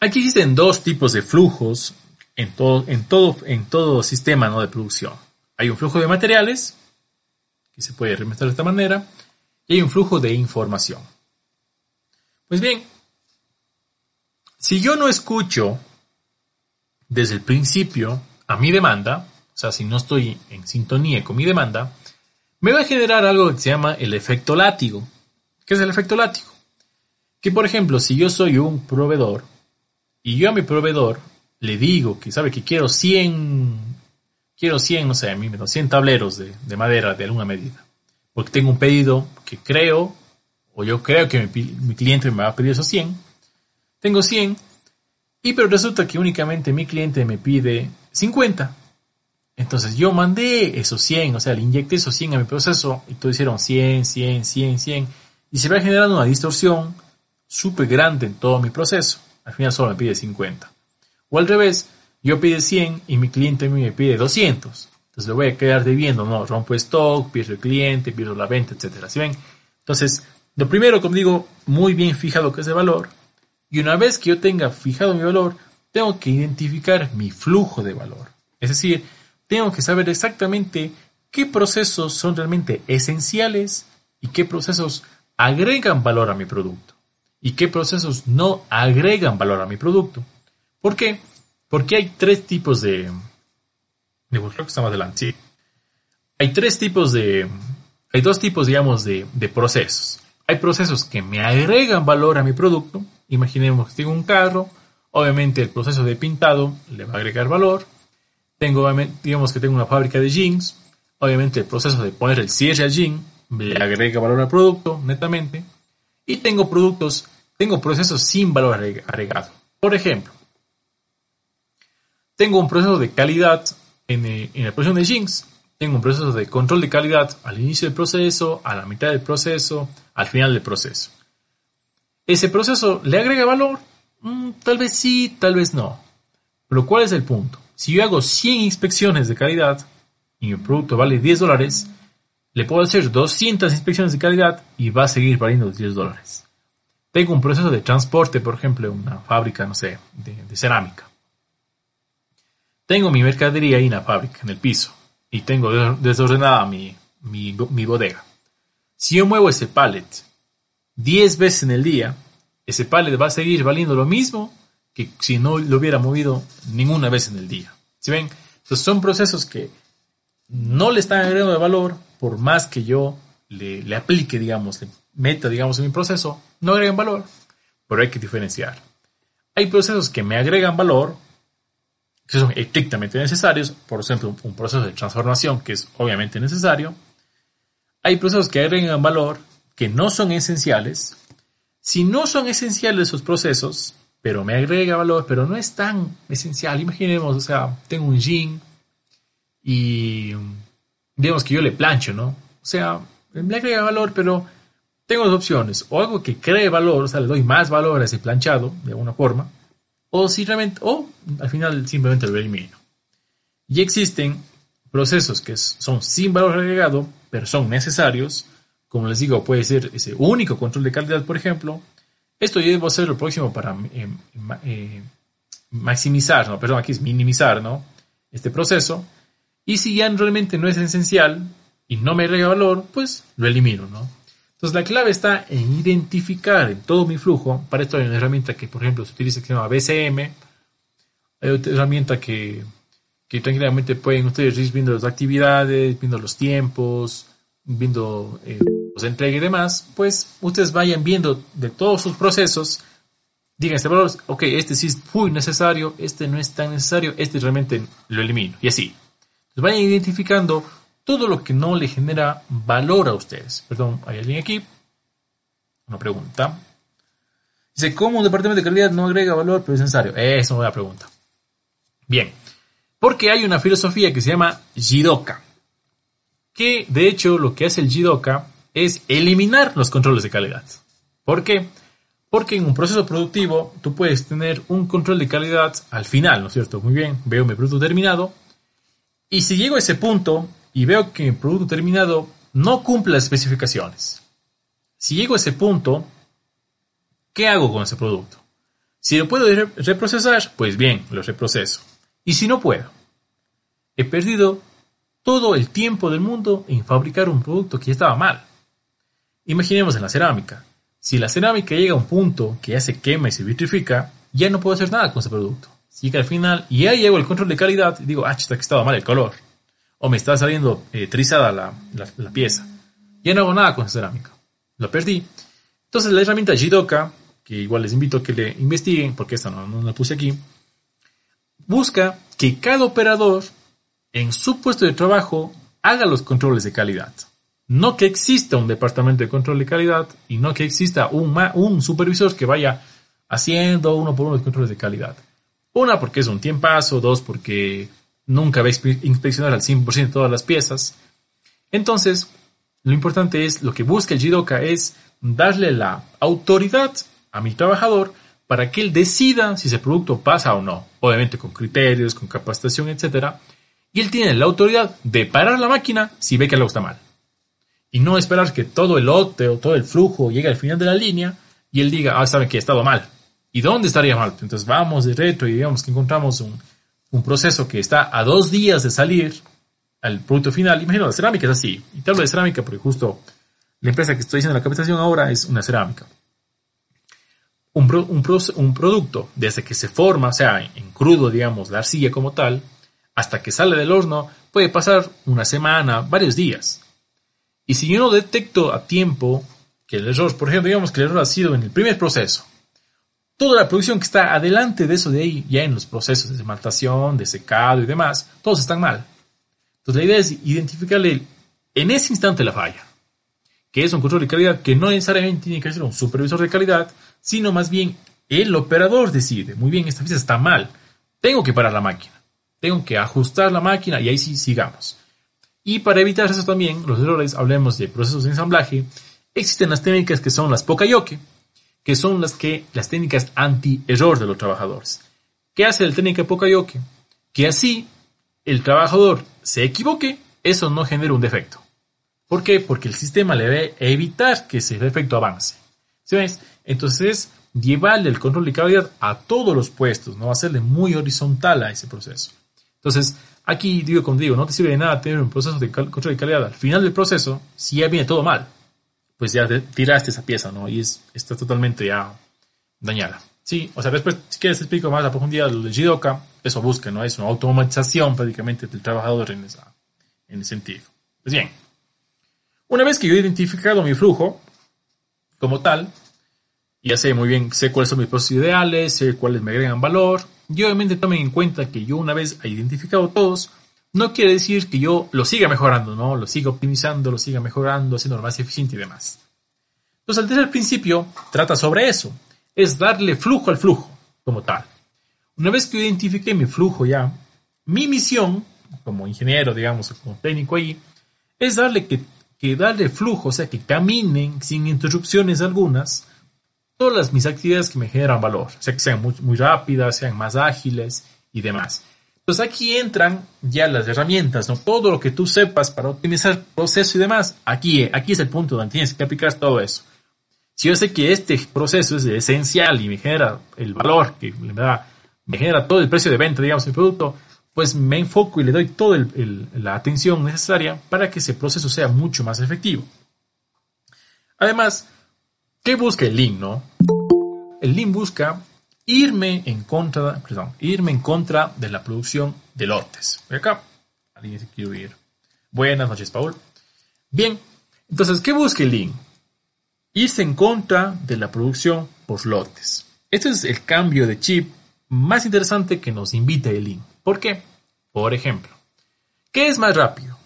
aquí existen dos tipos de flujos en todo, en todo, en todo sistema de producción. Hay un flujo de materiales, que se puede remestrar de esta manera, y hay un flujo de información. Pues bien, si yo no escucho desde el principio a mi demanda, o sea, si no estoy en sintonía con mi demanda, me va a generar algo que se llama el efecto látigo. ¿Qué es el efecto látigo? Que por ejemplo, si yo soy un proveedor y yo a mi proveedor le digo que sabe que quiero 100, quiero 100, no sé, 100 tableros de, de madera de alguna medida, porque tengo un pedido que creo, o yo creo que mi, mi cliente me va a pedir esos 100, tengo 100 y pero resulta que únicamente mi cliente me pide 50. Entonces yo mandé esos 100, o sea, le inyecté esos 100 a mi proceso y todos hicieron 100, 100, 100, 100 y se va generando una distorsión súper grande en todo mi proceso. Al final solo me pide 50. O al revés, yo pide 100 y mi cliente me pide 200. Entonces le voy a quedar debiendo, no, rompo stock, pierdo el cliente, pierdo la venta, etcétera. ¿Sí ven? Entonces, lo primero, como digo, muy bien fijado que es el valor. Y una vez que yo tenga fijado mi valor, tengo que identificar mi flujo de valor. Es decir, tengo que saber exactamente qué procesos son realmente esenciales y qué procesos agregan valor a mi producto y qué procesos no agregan valor a mi producto. ¿Por qué? Porque hay tres tipos de... Creo que estamos adelante. Hay tres tipos de... Hay dos tipos, digamos, de, de procesos. Hay procesos que me agregan valor a mi producto. Imaginemos que tengo un carro. Obviamente el proceso de pintado le va a agregar valor. Tengo, digamos que tengo una fábrica de jeans. Obviamente el proceso de poner el cierre al jean le agrega valor al producto, netamente. Y tengo productos, tengo procesos sin valor agregado. Por ejemplo, tengo un proceso de calidad en, eh, en la producción de jeans. Tengo un proceso de control de calidad al inicio del proceso, a la mitad del proceso, al final del proceso. ¿Ese proceso le agrega valor? Mm, tal vez sí, tal vez no. Pero ¿cuál es el punto? Si yo hago 100 inspecciones de calidad y mi producto vale 10 dólares, le puedo hacer 200 inspecciones de calidad y va a seguir valiendo 10 dólares. Tengo un proceso de transporte, por ejemplo, una fábrica, no sé, de, cerámica. Tengo mi mercadería ahí en la fábrica, en el piso, y tengo desordenada mi, mi, mi bodega. Si yo muevo ese pallet 10 veces en el día, ese pallet va a seguir valiendo lo mismo que si no lo hubiera movido ninguna vez en el día. ¿Sí ven? Entonces son procesos que no le están agregando de valor, por más que yo le, aplique, digamos, le meta, digamos, en mi proceso, no agregan valor, pero hay que diferenciar. Hay procesos que me agregan valor, que son estrictamente necesarios, por ejemplo, un proceso de transformación que es obviamente necesario. Hay procesos que agregan valor que no son esenciales. Si no son esenciales esos procesos, pero me agrega valor, pero no es tan esencial. Imaginemos, o sea, tengo un jean y digamos que yo le plancho, ¿no? O sea, me agrega valor, pero tengo dos opciones. O algo que cree valor, o sea, le doy más valor a ese planchado, de alguna forma, o simplemente, o al final simplemente lo elimino. Y existen procesos que son sin valor agregado, pero son necesarios. Como les digo, puede ser ese único control de calidad, por ejemplo. Esto yo debo hacer lo próximo para eh, eh, maximizar, no, perdón, aquí es minimizar, ¿no? Este proceso y si ya realmente no es esencial y no me agrega valor, pues lo elimino, ¿no? Entonces la clave está en identificar en todo mi flujo. Para esto hay una herramienta que, por ejemplo, se utiliza que se llama BCM. Hay otra herramienta que, que tranquilamente pueden ustedes ir viendo las actividades, viendo los tiempos, viendo eh, los entregas y demás. Pues ustedes vayan viendo de todos sus procesos. Digan este valor, ok, este sí es muy necesario, este no es tan necesario, este realmente lo elimino. Y así vayan identificando todo lo que no le genera valor a ustedes. Perdón, hay alguien aquí. Una pregunta. Dice, ¿cómo un departamento de calidad no agrega valor, pero es necesario? Esa es una pregunta. Bien, porque hay una filosofía que se llama Jidoka, que de hecho lo que hace el Jidoka es eliminar los controles de calidad. ¿Por qué? Porque en un proceso productivo tú puedes tener un control de calidad al final, ¿no es cierto? Muy bien, veo mi producto terminado, y si llego a ese punto y veo que mi producto terminado no cumple las especificaciones, si llego a ese punto, ¿qué hago con ese producto? Si lo puedo reprocesar, pues bien, lo reproceso. Y si no puedo, he perdido todo el tiempo del mundo en fabricar un producto que ya estaba mal. Imaginemos en la cerámica. Si la cerámica llega a un punto que ya se quema y se vitrifica, ya no puedo hacer nada con ese producto. Así que al final, y ahí llego el control de calidad y digo, ah, que estaba mal el color. O me está saliendo eh, trizada la, la, pieza. Ya no hago nada con cerámica. Lo perdí. Entonces la herramienta Jidoka, que igual les invito a que le investiguen, porque esta no, no la puse aquí, busca que cada operador en su puesto de trabajo haga los controles de calidad. No que exista un departamento de control de calidad y no que exista un, un supervisor que vaya haciendo uno por uno los controles de calidad. Una, porque es un tiempazo. Dos, porque nunca va a inspeccionar al 100% todas las piezas. Entonces, lo importante es, lo que busca el Jidoka es darle la autoridad a mi trabajador para que él decida si ese producto pasa o no. Obviamente con criterios, con capacitación, etc. Y él tiene la autoridad de parar la máquina si ve que algo está mal. Y no esperar que todo el lote o todo el flujo llegue al final de la línea y él diga, ah, saben que he estado mal. ¿Y dónde estaría mal? Entonces vamos de retro y digamos que encontramos un, un proceso que está a dos días de salir al producto final. Imagino, la cerámica es así. Y te hablo de cerámica porque justo la empresa que estoy haciendo la capacitación ahora es una cerámica. Un, un, producto, desde que se forma, o sea, en crudo, digamos, la arcilla como tal, hasta que sale del horno, puede pasar una semana, varios días. Y si yo no detecto a tiempo que el error, por ejemplo, digamos que el error ha sido en el primer proceso, toda la producción que está adelante de eso de ahí, ya en los procesos de esmaltación, de secado y demás, todos están mal. Entonces la idea es identificarle en ese instante la falla, que es un control de calidad que no necesariamente tiene que ser un supervisor de calidad, sino más bien el operador decide, muy bien, esta pieza está mal, tengo que parar la máquina, tengo que ajustar la máquina y ahí sí sigamos. Y para evitar eso también, los errores, hablemos de procesos de ensamblaje, existen las técnicas que son las Pokayoke, que son las que las técnicas anti-error de los trabajadores. ¿Qué hace la técnica Pokayoke? Que así el trabajador se equivoque, eso no genera un defecto. ¿Por qué? Porque el sistema le debe evitar que ese defecto avance. ¿Sí ves? Entonces, llevarle el control de calidad a todos los puestos, no hacerle muy horizontal a ese proceso. Entonces, aquí digo como digo, no te sirve de nada tener un proceso de control de calidad al final del proceso si ya viene todo mal pues ya tiraste esa pieza, ¿no? Y es, está totalmente ya dañada. Sí, o sea, después, si quieres explico más a profundidad lo de Jidoka, eso busca, ¿no? Es una automatización prácticamente del trabajador en, esa, en ese sentido. Pues bien, una vez que yo he identificado mi flujo como tal, ya sé muy bien, sé cuáles son mis procesos ideales, sé cuáles me agregan valor, y obviamente tomen en cuenta que yo una vez he identificado todos, no quiere decir que yo lo siga mejorando, ¿no? Lo siga optimizando, lo siga mejorando, haciendo más eficiente y demás. Entonces, el principio trata sobre eso. Es darle flujo al flujo, como tal. Una vez que identifique mi flujo ya, mi misión, como ingeniero, digamos, como técnico ahí, es darle que, darle flujo, o sea, que caminen sin interrupciones algunas todas mis actividades que me generan valor, o sea, que sean muy rápidas, sean más ágiles y demás. Entonces aquí entran ya las herramientas, ¿no? Todo lo que tú sepas para optimizar proceso y demás, aquí, aquí es el punto donde tienes que aplicar todo eso. Si yo sé que este proceso es esencial y me genera el valor que me da, me genera todo el precio de venta, digamos, del producto, pues me enfoco y le doy toda la atención necesaria para que ese proceso sea mucho más efectivo. Además, ¿qué busca el Lean, no? El Lean busca irme en contra, perdón, irme en contra de la producción de lotes. Voy acá. Alguien se quiere ir. Buenas noches, Paul. Bien, entonces, ¿qué busca el Lean? Irse en contra de la producción por lotes. Este es el cambio de chip más interesante que nos invita el Lean. ¿Por qué? Por ejemplo, ¿qué es más rápido?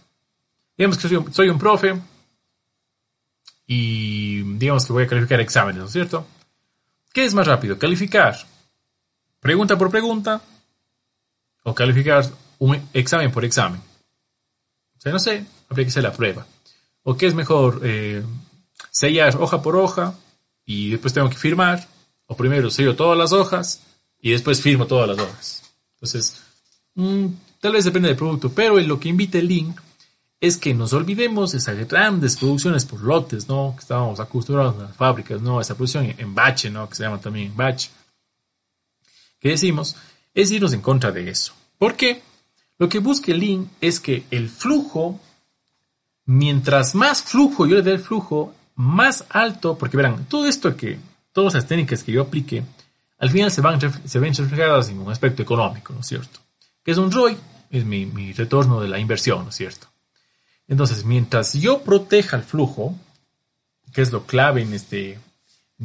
Digamos que soy un, soy un profe y digamos que voy a calificar exámenes, ¿no es cierto? ¿Qué es más rápido? ¿Calificar pregunta por pregunta o calificar un examen por examen? O sea, no sé, habría que hacer la prueba. ¿O qué es mejor? Eh, sellar hoja por hoja y después tengo que firmar. O primero sello todas las hojas y después firmo todas las hojas. Entonces, mm, tal vez depende del producto, pero lo que invita el link es que nos olvidemos de esas grandes producciones por lotes, ¿no? Que estábamos acostumbrados en las fábricas, ¿no? Esa producción en bache, ¿no? Que se llama también batch. ¿Qué decimos? Es irnos en contra de eso. ¿Por qué? Lo que busca el Lean es que el flujo, mientras más flujo yo le dé el flujo, más alto, porque verán, todo esto que, todas las técnicas que yo aplique, al final se, van, se ven reflejadas en un aspecto económico, ¿no es cierto? Que es un ROI, es mi, mi retorno de la inversión, ¿no es cierto? Entonces, mientras yo proteja el flujo, que es lo clave en este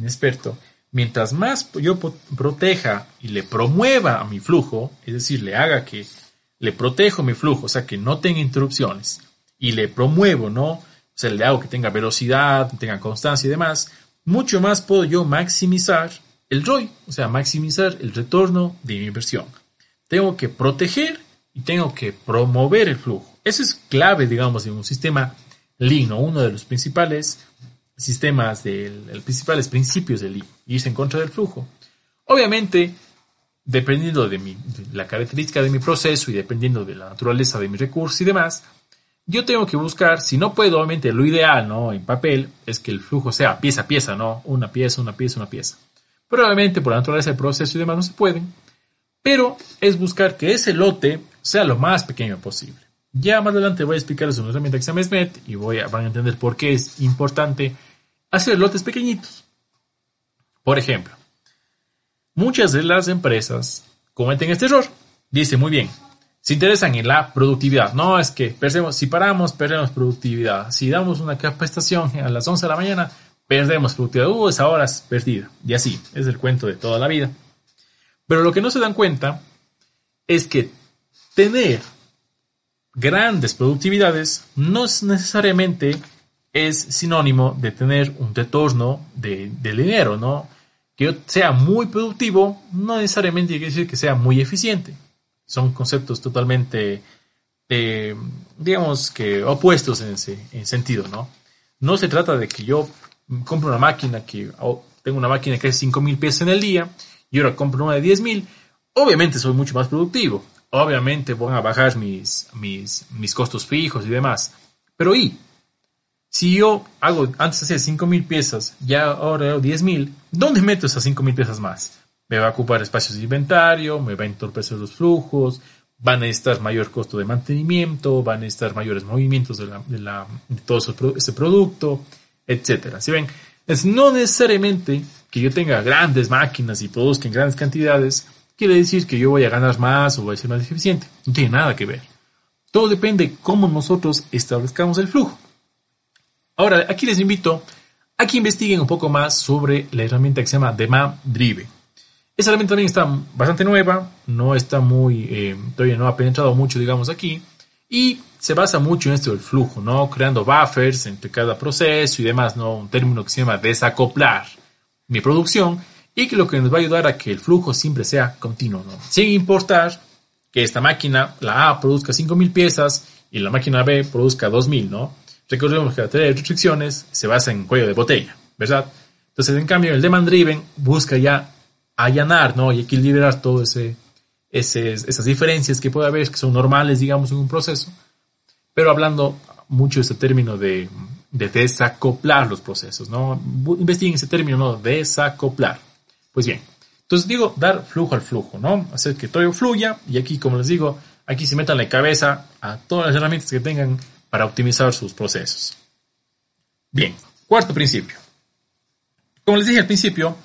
experto, mientras más yo proteja y le promueva a mi flujo, es decir, le haga que le protejo mi flujo, o sea, que no tenga interrupciones, y le promuevo, ¿no? O sea, le hago que tenga velocidad, tenga constancia y demás, mucho más puedo yo maximizar el ROI, o sea, maximizar el retorno de mi inversión. Tengo que proteger y tengo que promover el flujo. Eso es clave, digamos, en un sistema Lean, uno de los principales sistemas, del, los principales principios del Lean, irse en contra del flujo. Obviamente, dependiendo de, de la característica de mi proceso y dependiendo de la naturaleza de mis recursos y demás, yo tengo que buscar, si no puedo, obviamente lo ideal, ¿no? En papel, es que el flujo sea pieza a pieza, ¿no? Una pieza, una pieza, una pieza. Pero obviamente por la naturaleza del proceso y demás no se pueden. Pero es buscar que ese lote sea lo más pequeño posible. Ya más adelante voy a explicarles una herramienta que se llama y van a entender por qué es importante hacer lotes pequeñitos. Por ejemplo, muchas de las empresas cometen este error. Dice muy bien, se interesan en la productividad. No, es que perdemos, si paramos, perdemos productividad. Si damos una capacitación a las 11 de la mañana, perdemos productividad. Uh, esa hora es perdida. Y así, es el cuento de toda la vida. Pero lo que no se dan cuenta es que tener grandes productividades no es necesariamente es sinónimo de tener un retorno de, dinero, ¿no? Que yo sea muy productivo no necesariamente quiere decir que sea muy eficiente. Son conceptos totalmente, eh, digamos que opuestos en ese sentido, ¿no? No se trata de que yo compro una máquina que oh, tengo una máquina que es 5 mil pesos en el día y ahora compro una de 10 mil. Obviamente soy mucho más productivo. Obviamente van a bajar mis, mis, mis costos fijos y demás. Pero ¿y? Si yo hago, antes hacía 5 mil piezas, ya ahora hago 10 mil, ¿dónde meto esas 5 mil piezas más? Me va a ocupar espacios de inventario, me va a entorpecer los flujos, van a necesitar mayor costo de mantenimiento, van a necesitar mayores movimientos de, la, de, la, de todo ese producto, etcétera. Si ven, es no necesariamente que yo tenga grandes máquinas y produzca en grandes cantidades, quiere decir que yo voy a ganar más o voy a ser más eficiente. No tiene nada que ver. Todo depende cómo nosotros establezcamos el flujo. Ahora, aquí les invito a que investiguen un poco más sobre la herramienta que se llama Demand Drive. Esa herramienta también está bastante nueva, no está muy, eh, todavía no ha penetrado mucho, digamos, aquí, y se basa mucho en esto del flujo, ¿no? Creando buffers entre cada proceso y demás, ¿no? Un término que se llama desacoplar mi producción y que lo que nos va a ayudar a que el flujo siempre sea continuo, ¿no? Sin importar que esta máquina, la A, produzca 5.000 piezas y la máquina B produzca 2.000, ¿no? Recordemos que la teoría de restricciones se basa en cuello de botella, ¿verdad? Entonces, en cambio, el demand driven busca ya allanar, ¿no? Y equilibrar todo ese, esas diferencias que puede haber, que son normales, digamos, en un proceso. Pero hablando mucho de ese término de, de desacoplar los procesos, ¿no? Investiguen ese término, ¿no? Desacoplar. Pues bien, entonces digo, dar flujo al flujo, ¿no? Hacer que todo fluya y aquí, como les digo, aquí se metan la cabeza a todas las herramientas que tengan para optimizar sus procesos. Bien, cuarto principio. Como les dije al principio,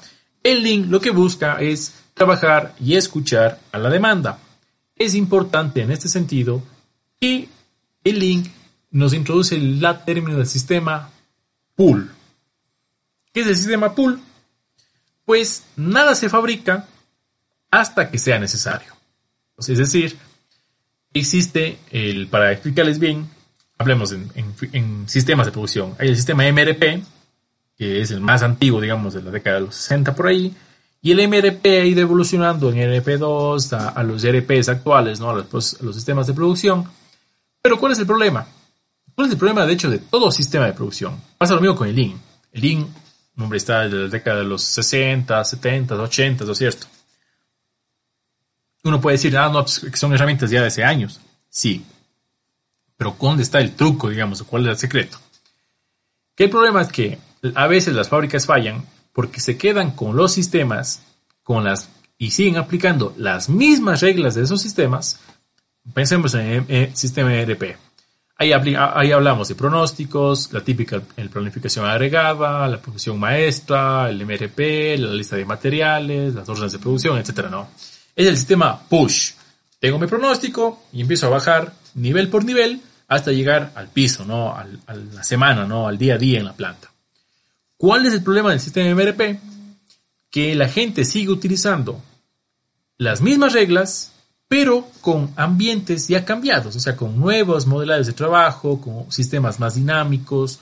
el link lo que busca es trabajar y escuchar a la demanda. Es importante en este sentido que el link nos introduce el término del sistema pool. ¿Qué es el sistema pool? Pues nada se fabrica hasta que sea necesario. Es decir, existe el, para explicarles bien, hablemos en, sistemas de producción. Hay el sistema MRP, que es el más antiguo, digamos, de la década de los 60 por ahí, y el MRP ha ido evolucionando en RP2 a, los RPs actuales, ¿no? a, los, los, sistemas de producción. Pero ¿cuál es el problema? ¿Cuál es el problema, de hecho, de todo sistema de producción? Pasa lo mismo con el Lean. El Lean, está desde la década de los 60, 70, 80, ¿no es cierto? Uno puede decir, ah, no, pues, son herramientas ya de hace años. Sí, pero ¿dónde está el truco, digamos, cuál es el secreto? Que el problema es que a veces las fábricas fallan porque se quedan con los sistemas con las y siguen aplicando las mismas reglas de esos sistemas. Pensemos en el sistema ERP. Ahí, hablamos de pronósticos, la típica el planificación agregada, la producción maestra, el MRP, la lista de materiales, las órdenes de producción, etcétera, ¿no? Es el sistema push. Tengo mi pronóstico y empiezo a bajar nivel por nivel hasta llegar al piso, ¿no? a la semana, ¿no? Al día a día en la planta. ¿Cuál es el problema del sistema MRP? Que la gente sigue utilizando las mismas reglas, pero con ambientes ya cambiados, o sea, con nuevos modelos de trabajo, con sistemas más dinámicos.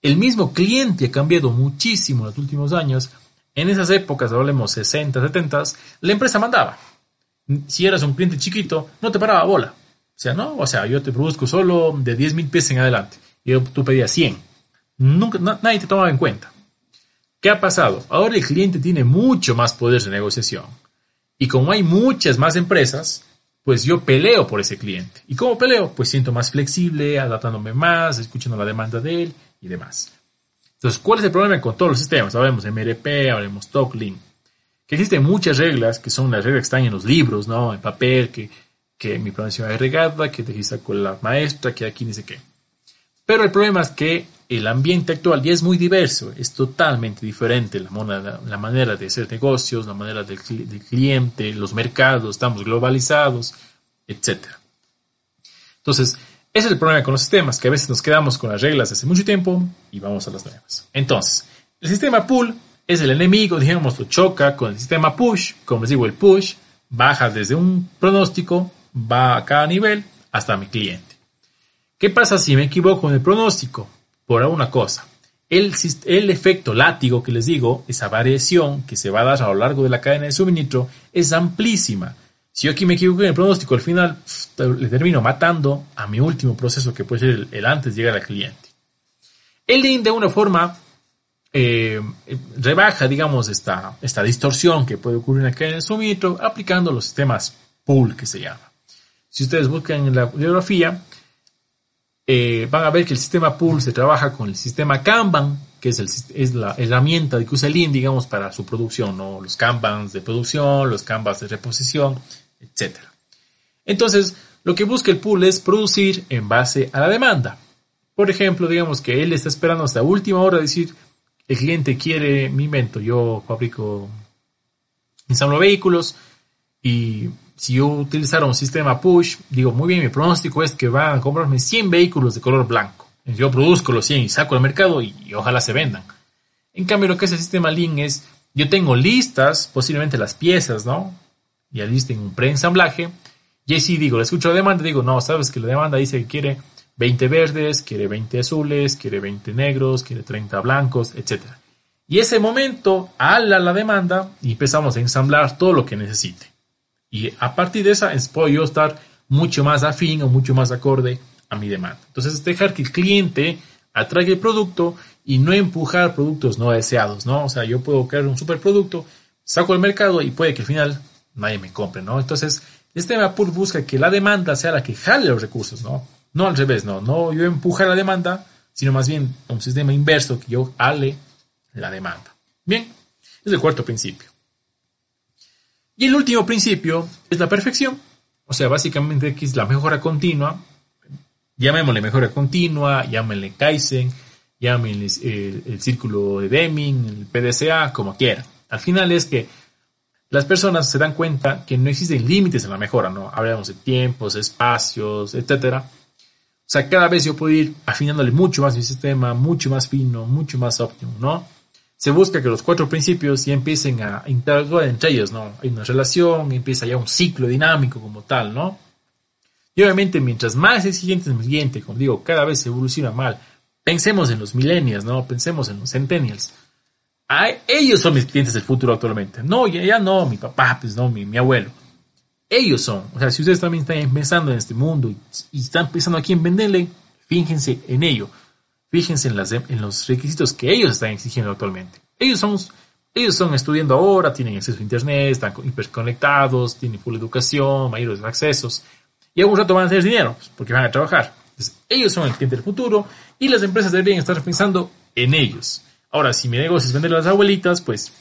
El mismo cliente ha cambiado muchísimo en los últimos años. En esas épocas, hablemos 60, 70, la empresa mandaba. si eras un cliente chiquito, no te paraba bola. O sea, no, o sea, yo te produzco solo de 10 mil pesos en adelante. Y tú pedías 100. Nunca, nadie te tomaba en cuenta. ¿Qué ha pasado? Ahora el cliente tiene mucho más poder de negociación. Y como hay muchas más empresas, pues yo peleo por ese cliente. ¿Y cómo peleo? Pues siento más flexible, adaptándome más, escuchando la demanda de él y demás. Entonces, ¿cuál es el problema con todos los sistemas? Hablemos MRP, hablemos TalkLink. Que existen muchas reglas, que son las reglas que están en los libros, ¿no? En papel, que, que mi pronunciación es regada, que te con la maestra, que aquí ni sé qué. Pero el problema es que el ambiente actual ya es muy diverso, es totalmente diferente la, manera de hacer negocios, la manera del, cliente, los mercados, estamos globalizados, etc. Entonces, ese es el problema con los sistemas, que a veces nos quedamos con las reglas hace mucho tiempo y vamos a las nuevas. Entonces, el sistema pull es el enemigo, digamos, lo choca con el sistema push, como les digo, el push baja desde un pronóstico, va a cada nivel hasta mi cliente. ¿Qué pasa si me equivoco en el pronóstico? Por alguna cosa. El, efecto látigo que les digo, esa variación que se va a dar a lo largo de la cadena de suministro, es amplísima. Si yo aquí me equivoco en el pronóstico, al final le termino matando a mi último proceso, que puede ser el, antes de llegar al cliente. El DIN de una forma eh, rebaja, digamos, esta, esta distorsión que puede ocurrir en la cadena de suministro aplicando los sistemas pool que se llama. Si ustedes buscan en la bibliografía, eh, van a ver que el sistema Pool se trabaja con el sistema Kanban, que es, la herramienta que usa Lean, digamos, para su producción. Los Kanbans de producción, los Kanbans de reposición, etc. Entonces, lo que busca el pool es producir en base a la demanda. Por ejemplo, digamos que él está esperando hasta última hora decir, el cliente quiere mi invento, yo fabrico, ensamblo vehículos y si yo utilizara un sistema push, digo, muy bien, mi pronóstico es que van a comprarme 100 vehículos de color blanco. Yo produzco los 100 y saco al mercado y, ojalá se vendan. En cambio, lo que es el sistema Lean es, yo tengo listas, posiblemente las piezas, ¿no? Ya listen un preensamblaje. Y así digo, le escucho la demanda, digo, no, sabes que la demanda dice que quiere 20 verdes, quiere 20 azules, quiere 20 negros, quiere 30 blancos, etc. Y ese momento, ala la demanda y empezamos a ensamblar todo lo que necesite. Y a partir de esa puedo yo estar mucho más afín o mucho más acorde a mi demanda. Entonces, dejar que el cliente atraiga el producto y no empujar productos no deseados, ¿no? O sea, yo puedo crear un superproducto, saco al mercado y puede que al final nadie me compre, ¿no? Entonces, este Mapur busca que la demanda sea la que jale los recursos, ¿no? No al revés, no, no yo empujar la demanda, sino más bien un sistema inverso que yo jale la demanda. Bien, es el cuarto principio. Y el último principio es la perfección. O sea, básicamente aquí es la mejora continua. Llamémosle mejora continua, llámenle Kaizen, llámenle el, círculo de Deming, el PDCA, como quieran. Al final es que las personas se dan cuenta que no existen límites en la mejora, ¿no? Hablamos de tiempos, espacios, etcétera. O sea, cada vez yo puedo ir afinándole mucho más mi sistema, mucho más fino, mucho más óptimo, ¿no? Se busca que los cuatro principios ya empiecen a interactuar entre ellos, ¿no? Hay una relación, empieza ya un ciclo dinámico como tal, ¿no? Y obviamente mientras más exigente es el cliente, como digo, cada vez se evoluciona mal. Pensemos en los millennials, ¿no? Pensemos en los centennials. ellos son mis clientes del futuro actualmente. No, ya, no, mi papá, pues no, mi, mi, abuelo. Ellos son. O sea, si ustedes también están pensando en este mundo y, y están pensando a quién venderle, fíjense en ello. Fíjense en, las, en los requisitos que ellos están exigiendo actualmente. Ellos son, ellos están estudiando ahora, tienen acceso a Internet, están hiperconectados, tienen full educación, mayores accesos. Y a un rato van a hacer dinero, pues, porque van a trabajar. ellos son el cliente del futuro y las empresas deberían estar pensando en ellos. Ahora, si mi negocio es vender a las abuelitas, pues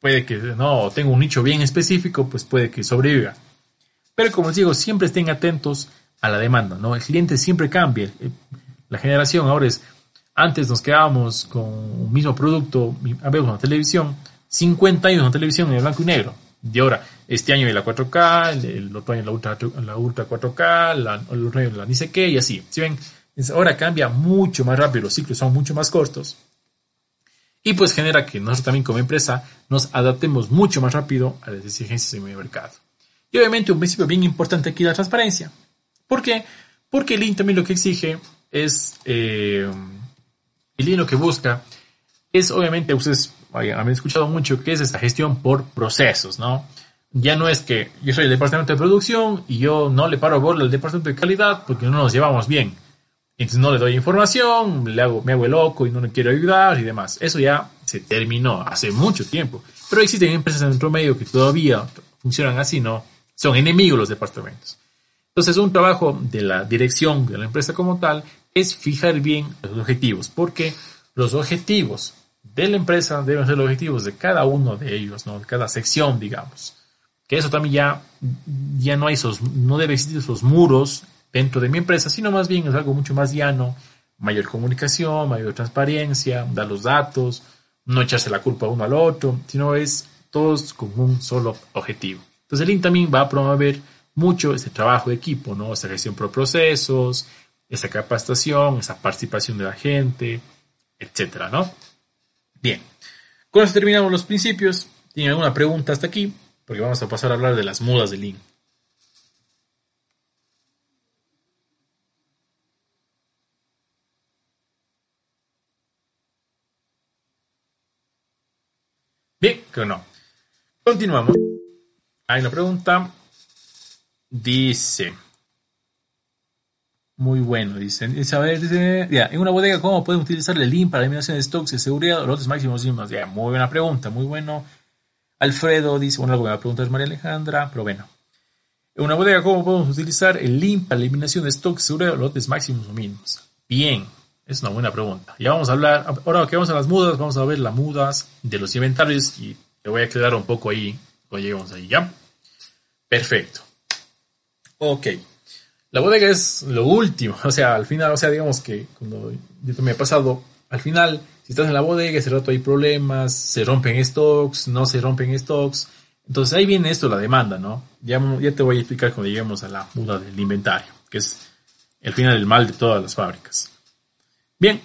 puede que no tengo un nicho bien específico, pues puede que sobreviva. Pero como les digo, siempre estén atentos a la demanda, ¿no? El cliente siempre cambia. La generación ahora es antes nos quedábamos con un mismo producto, vemos una televisión, 50 años una televisión en blanco y negro. De ahora, este año la 4K, el, otro año la Ultra, la ultra 4K, el otro año la ni sé qué, y así. Si ven, ahora cambia mucho más rápido, los ciclos son mucho más cortos. Y pues genera que nosotros también como empresa nos adaptemos mucho más rápido a las exigencias del mercado. Y obviamente un principio bien importante aquí es la transparencia. ¿Por qué? Porque Lean también lo que exige es... Eh, el lo que busca es, obviamente, ustedes han escuchado mucho que es esta gestión por procesos, ¿no? ya no es que yo soy el departamento de producción y yo no le paro bola al departamento de calidad porque no nos llevamos bien. Entonces no le doy información, le hago, me hago el loco y no le quiero ayudar y demás. Eso ya se terminó hace mucho tiempo. Pero existen empresas en nuestro medio que todavía funcionan así, ¿no? Son enemigos los departamentos. Entonces un trabajo de la dirección de la empresa como tal es fijar bien los objetivos, porque los objetivos de la empresa deben ser los objetivos de cada uno de ellos, ¿no? De cada sección, digamos. Que eso también ya, ya no hay esos, no debe existir esos muros dentro de mi empresa, sino más bien es algo mucho más llano, mayor comunicación, mayor transparencia, dar los datos, no echarse la culpa uno al otro, sino es todos con un solo objetivo. Entonces el Lean también va a promover mucho ese trabajo de equipo, ¿no? Esa gestión por procesos, esa capacitación, esa participación de la gente, etcétera, ¿no? Bien. Con eso terminamos los principios. ¿Tienen alguna pregunta hasta aquí? Porque vamos a pasar a hablar de las mudas de Lean. Bien, que no. Continuamos. Hay una pregunta. Dice. Muy bueno, dice. dice a dice. Ya, en una bodega, ¿cómo pueden utilizar el Lean para eliminación de stocks de seguridad o lotes máximos y más? Ya, muy buena pregunta, muy bueno. Alfredo dice, bueno, algo me va a preguntar María Alejandra, pero bueno. En una bodega, ¿cómo podemos utilizar el Lean para eliminación de stocks de seguridad o lotes máximos o mínimos? Bien, es una buena pregunta. Ya vamos a hablar, ahora que vamos a las mudas, vamos a ver las mudas de los inventarios y te voy a quedar un poco ahí cuando lleguemos ahí, ¿ya? Perfecto. Ok. La bodega es lo último, [LAUGHS] o sea, al final, o sea, digamos que cuando yo me he pasado, al final, si estás en la bodega, ese rato hay problemas, se rompen stocks, no se rompen stocks. Entonces ahí viene esto, la demanda, ¿no? Ya, ya te voy a explicar cuando lleguemos a la muda del inventario, que es el final del mal de todas las fábricas. Bien,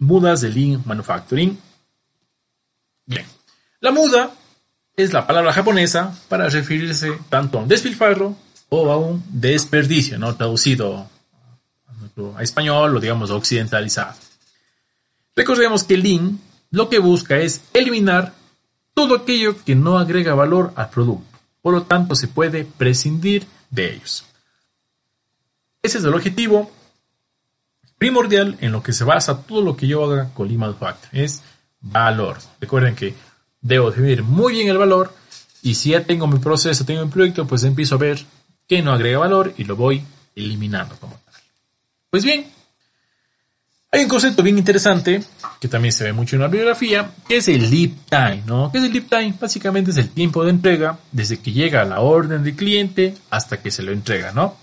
mudas de Lean Manufacturing. Bien, la muda es la palabra japonesa para referirse tanto a un despilfarro o a un desperdicio, ¿no? Traducido a español o digamos occidentalizado. Recordemos que Lean lo que busca es eliminar todo aquello que no agrega valor al producto. Por lo tanto, se puede prescindir de ellos. Ese es el objetivo primordial en lo que se basa todo lo que yo haga con Lean Manufacturing. Es valor. Recuerden que debo definir muy bien el valor y si ya tengo mi proceso, tengo mi proyecto, pues empiezo a ver qué no agrega valor y lo voy eliminando como tal. Pues bien, hay un concepto bien interesante que también se ve mucho en la bibliografía, que es el lead time, ¿no? ¿Qué es el lead time? Básicamente es el tiempo de entrega desde que llega la orden del cliente hasta que se lo entrega, ¿no?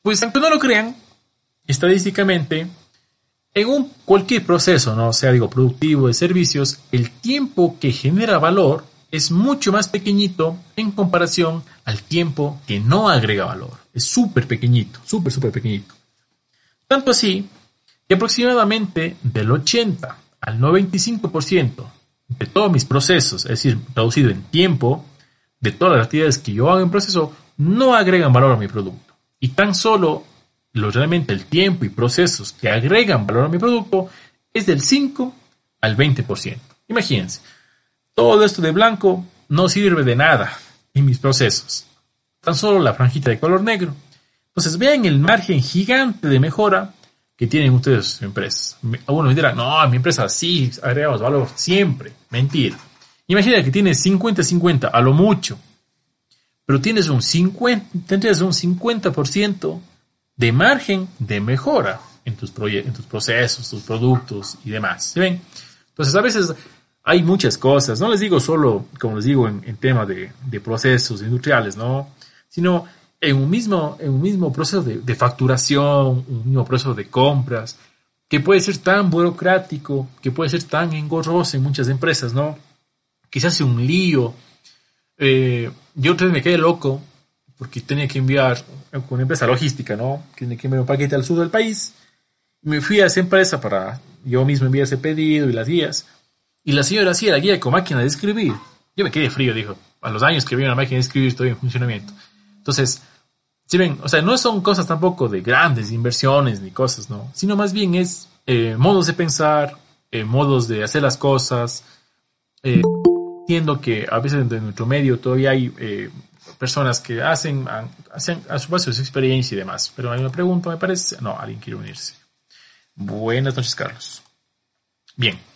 Pues aunque no lo crean, estadísticamente, en un, cualquier proceso, ¿no? sea digo productivo de servicios, el tiempo que genera valor es mucho más pequeñito en comparación al tiempo que no agrega valor. Es súper pequeñito, súper, súper pequeñito. Tanto así que aproximadamente del 80 al 95% de todos mis procesos, es decir, traducido en tiempo, de todas las actividades que yo hago en proceso, no agregan valor a mi producto. Y tan solo realmente el tiempo y procesos que agregan valor a mi producto es del 5 al 20%. Imagínense, todo esto de blanco no sirve de nada en mis procesos. Tan solo la franjita de color negro. Entonces vean el margen gigante de mejora que tienen ustedes sus empresas. Algunos dirán, no, mi empresa sí agregamos valor siempre. Mentira. Imagina que tienes 50-50 a lo mucho. Pero tienes un 50, tendrías un 50% de margen de mejora en tus, en tus procesos, tus productos y demás. ven? Entonces, a veces hay muchas cosas, no les digo solo, como les digo, en, tema de, procesos industriales, ¿no? Sino en un mismo, en un mismo proceso de, facturación, un mismo proceso de compras, que puede ser tan burocrático, que puede ser tan engorroso en muchas empresas, ¿no? Que se hace un lío. Eh, yo vez me quedé loco porque tenía que enviar con una empresa logística, ¿no? Tiene que enviar un paquete al sur del país. Me fui a esa empresa para yo mismo enviar ese pedido y las guías. Y la señora hacía la guía con máquina de escribir. Yo me quedé frío, dijo. A los años que vi una máquina de escribir estoy en funcionamiento. Entonces, si ven, o sea, no son cosas tampoco de grandes inversiones ni cosas, ¿no? Sino más bien es eh, modos de pensar, eh, modos de hacer las cosas, eh, entiendo que a veces en nuestro medio todavía hay eh, personas que hacen, hacen a su base su experiencia y demás. Pero hay una pregunta, me parece. No, alguien quiere unirse. Buenas noches, Carlos. Bien.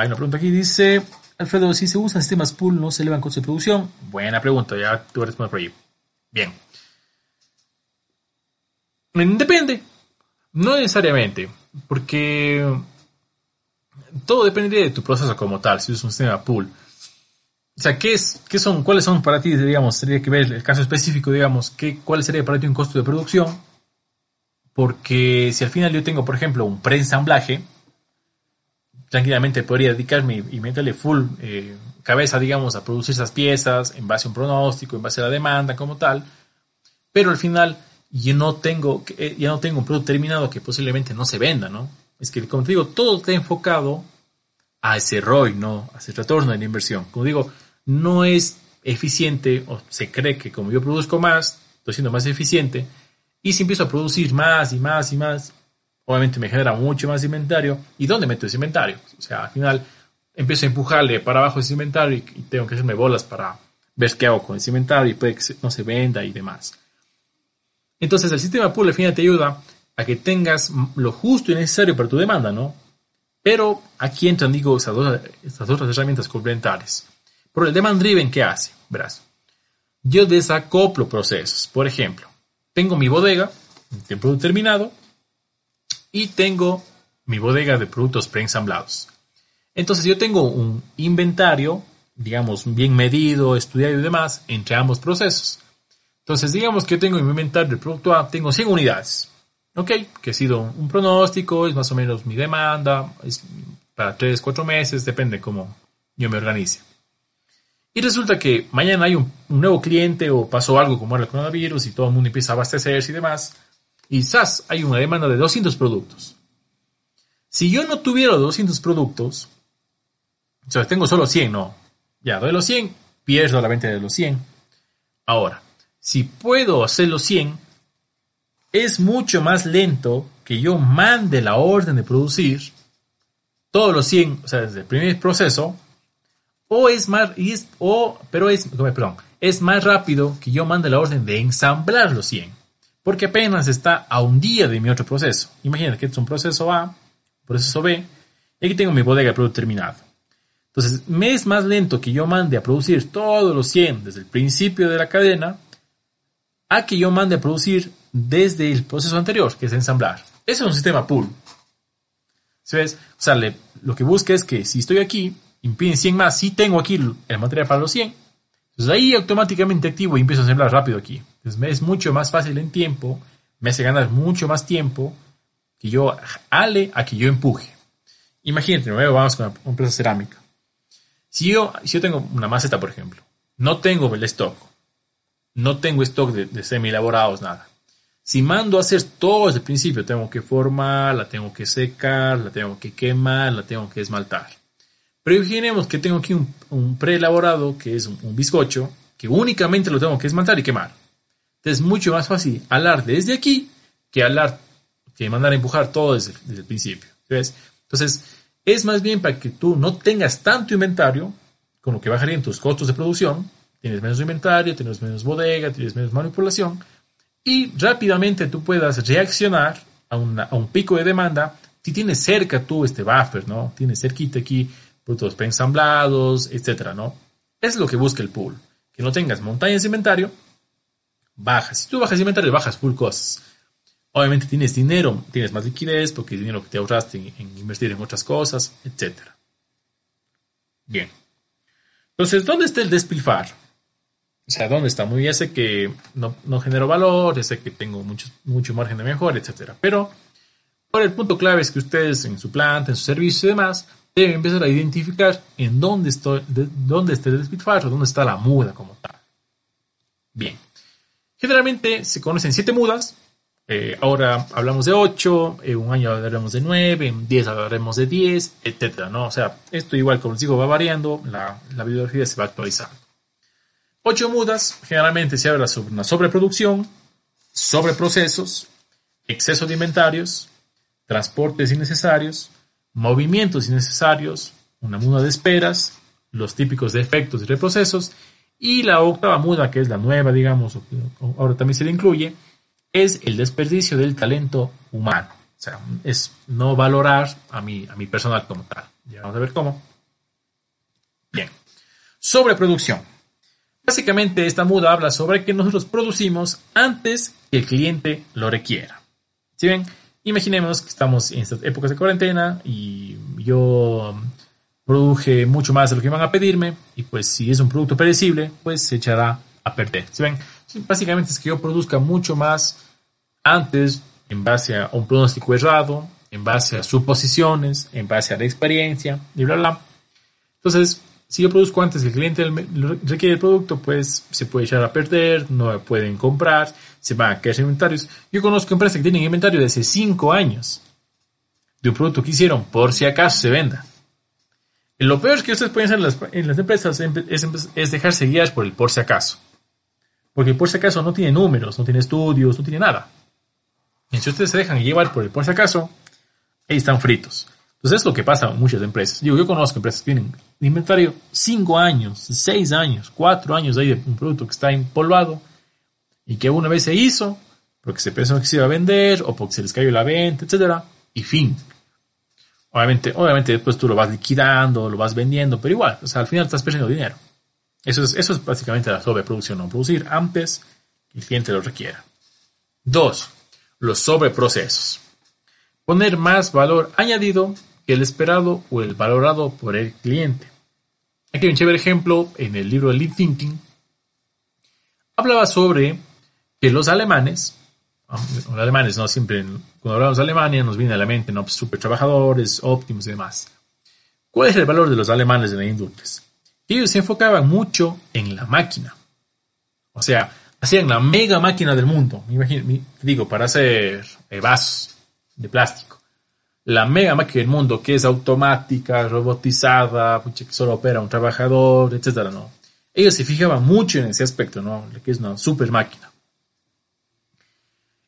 Hay una pregunta aquí, dice Alfredo, si se usan sistemas pool, ¿no se elevan costos de producción? Buena pregunta, ya tú respondes por ahí. Bien. Depende. No necesariamente, porque todo dependería de tu proceso como tal, si es un sistema pool. O sea, ¿qué, es, qué son, ¿cuáles son para ti, digamos, sería que ver el caso específico, digamos, qué, cuál sería para ti un costo de producción? Porque si al final yo tengo, por ejemplo, un preensamblaje, tranquilamente podría dedicarme y meterle full eh, cabeza, digamos, a producir esas piezas en base a un pronóstico, en base a la demanda como tal, pero al final yo no tengo, eh, ya no tengo un producto terminado que posiblemente no se venda, ¿no? Es que, como te digo, todo está enfocado a ese ROI, ¿no? A ese retorno de la inversión. Como digo, no es eficiente o se cree que como yo produzco más, estoy siendo más eficiente y si empiezo a producir más y más y más, obviamente me genera mucho más inventario. ¿Y dónde meto ese inventario? O sea, al final empiezo a empujarle para abajo ese inventario y, tengo que hacerme bolas para ver qué hago con ese inventario y puede que no se venda y demás. Entonces el sistema pool al final te ayuda a que tengas lo justo y necesario para tu demanda, ¿no? Pero aquí entran, digo, estas dos, estas otras herramientas complementarias. Por el demand driven, ¿qué hace? Verás. Yo desacoplo procesos. Por ejemplo, tengo mi bodega de producto terminado y tengo mi bodega de productos preensamblados. Entonces yo tengo un inventario, digamos, bien medido, estudiado y demás entre ambos procesos. Entonces digamos que yo tengo mi inventario del producto A, tengo 100 unidades. ¿Ok? Que ha sido un pronóstico, es más o menos mi demanda, es para 3, 4 meses, depende cómo yo me organice. Y resulta que mañana hay un, nuevo cliente o pasó algo como el coronavirus y todo el mundo empieza a abastecerse y demás. Y hay una demanda de 200 productos. Si yo no tuviera 200 productos, o sea, tengo solo 100, no. Ya doy los 100, pierdo la venta de los 100. Ahora, si puedo hacer los 100, es mucho más lento que yo mande la orden de producir todos los 100, o sea, desde el primer proceso, o es más, o, pero es, perdón, es más rápido que yo mande la orden de ensamblar los 100, porque apenas está a un día de mi otro proceso. Imagínate que es un proceso A, proceso B, y aquí tengo mi bodega de producto terminado. Entonces, me es más lento que yo mande a producir todos los 100 desde el principio de la cadena, a que yo mande a producir desde el proceso anterior, que es ensamblar. Ese es un sistema pool. ¿Sabes? O sea, lo que busca es que si estoy aquí, impiden 100 más, si tengo aquí el material para los 100, entonces ahí automáticamente activo y empiezo a sembrar rápido aquí. Entonces me es mucho más fácil en tiempo, me hace ganar mucho más tiempo que yo ale a que yo empuje. Imagínate, vamos con una empresa cerámica. Si yo, si yo tengo una maceta, por ejemplo, no tengo el stock, no tengo stock de, de semi elaborados, nada. Si mando a hacer todo desde el principio, tengo que formar, la tengo que secar, la tengo que quemar, la tengo que esmaltar. Pero imaginemos que tengo aquí un, preelaborado, que es un, bizcocho, que únicamente lo tengo que esmaltar y quemar. Entonces es mucho más fácil alar desde aquí que alar, que mandar a empujar todo desde, el principio. ¿ves? Entonces, es más bien para que tú no tengas tanto inventario, con lo que bajarían tus costos de producción, tienes menos inventario, tienes menos bodega, tienes menos manipulación, y rápidamente tú puedas reaccionar a, a un pico de demanda si tienes cerca tú este buffer, ¿no? Tienes cerquita aquí productos preensamblados, etcétera, ¿no? Es lo que busca el pool. Que no tengas montañas de inventario, bajas. Si tú bajas inventario, bajas full costs. Obviamente tienes dinero, tienes más liquidez porque es dinero que te ahorraste en, invertir en otras cosas, etcétera. Bien. Entonces, ¿dónde está el despilfar? O sea, ¿dónde está? Muy bien, sé que no, no genero valor, sé que tengo mucho, mucho margen de mejora, etcétera. Pero, por el punto clave es que ustedes en su planta, en su servicio y demás, debe empezar a identificar en dónde, estoy, dónde está el despilfarro, dónde está la muda como tal. Bien. Generalmente se conocen siete mudas. Eh, ahora hablamos de ocho, en un año hablaremos de nueve, en diez hablaremos de diez, etc. ¿no? O sea, esto igual como les digo va variando, la, la bibliografía se va actualizando. Ocho mudas, generalmente se habla sobre una sobreproducción, sobreprocesos, exceso de inventarios, transportes innecesarios, movimientos innecesarios, una muda de esperas, los típicos defectos y reprocesos. Y la octava muda, que es la nueva, digamos, ahora también se le incluye, es el desperdicio del talento humano. O sea, es no valorar a mi, a mi personal como tal. Ya vamos a ver cómo. Bien. Sobreproducción. Básicamente esta muda habla sobre que nosotros producimos antes que el cliente lo requiera. ¿Sí ven? Imaginemos que estamos en estas épocas de cuarentena y yo produje mucho más de lo que iban a pedirme y pues si es un producto perecible, pues se echará a perder. ¿Sí ven? Básicamente es que yo produzca mucho más antes en base a un pronóstico errado, en base a suposiciones, en base a la experiencia y bla, bla. Entonces, si yo produzco antes que el cliente requiere el producto, pues se puede echar a perder, no pueden comprar, se van a caer inventarios. Yo conozco empresas que tienen inventario de hace 5 años de un producto que hicieron por si acaso se venda. Lo peor que ustedes pueden hacer en las, empresas es, dejarse guiar por el por si acaso. Porque por si acaso no tiene números, no tiene estudios, no tiene nada. Y si ustedes se dejan llevar por el por si acaso, ahí están fritos. Entonces es lo que pasa en muchas empresas. Digo, yo conozco empresas que tienen inventario 5 años, 6 años, 4 años ahí de un producto que está empolvado y que una vez se hizo porque se pensó que se iba a vender o porque se les cayó la venta, etcétera, y fin. Obviamente, obviamente después tú lo vas liquidando, lo vas vendiendo, pero igual, o sea, al final estás perdiendo dinero. Eso es, eso es básicamente la sobreproducción, no producir antes que el cliente lo requiera. Dos, los sobreprocesos. Poner más valor añadido el esperado o el valorado por el cliente. Aquí hay un chévere ejemplo en el libro de Lean Thinking. Hablaba sobre que los alemanes, los alemanes no siempre, cuando hablamos de Alemania nos viene a la mente, ¿no? super trabajadores, óptimos y demás. ¿Cuál es el valor de los alemanes de la industria? Ellos se enfocaban mucho en la máquina. O sea, hacían la mega máquina del mundo. Imagino, digo, para hacer eh, vasos de plástico la mega máquina del mundo que es automática, robotizada, que solo opera un trabajador, etcétera, no. Ellos se fijaban mucho en ese aspecto, ¿no? Que es una super máquina.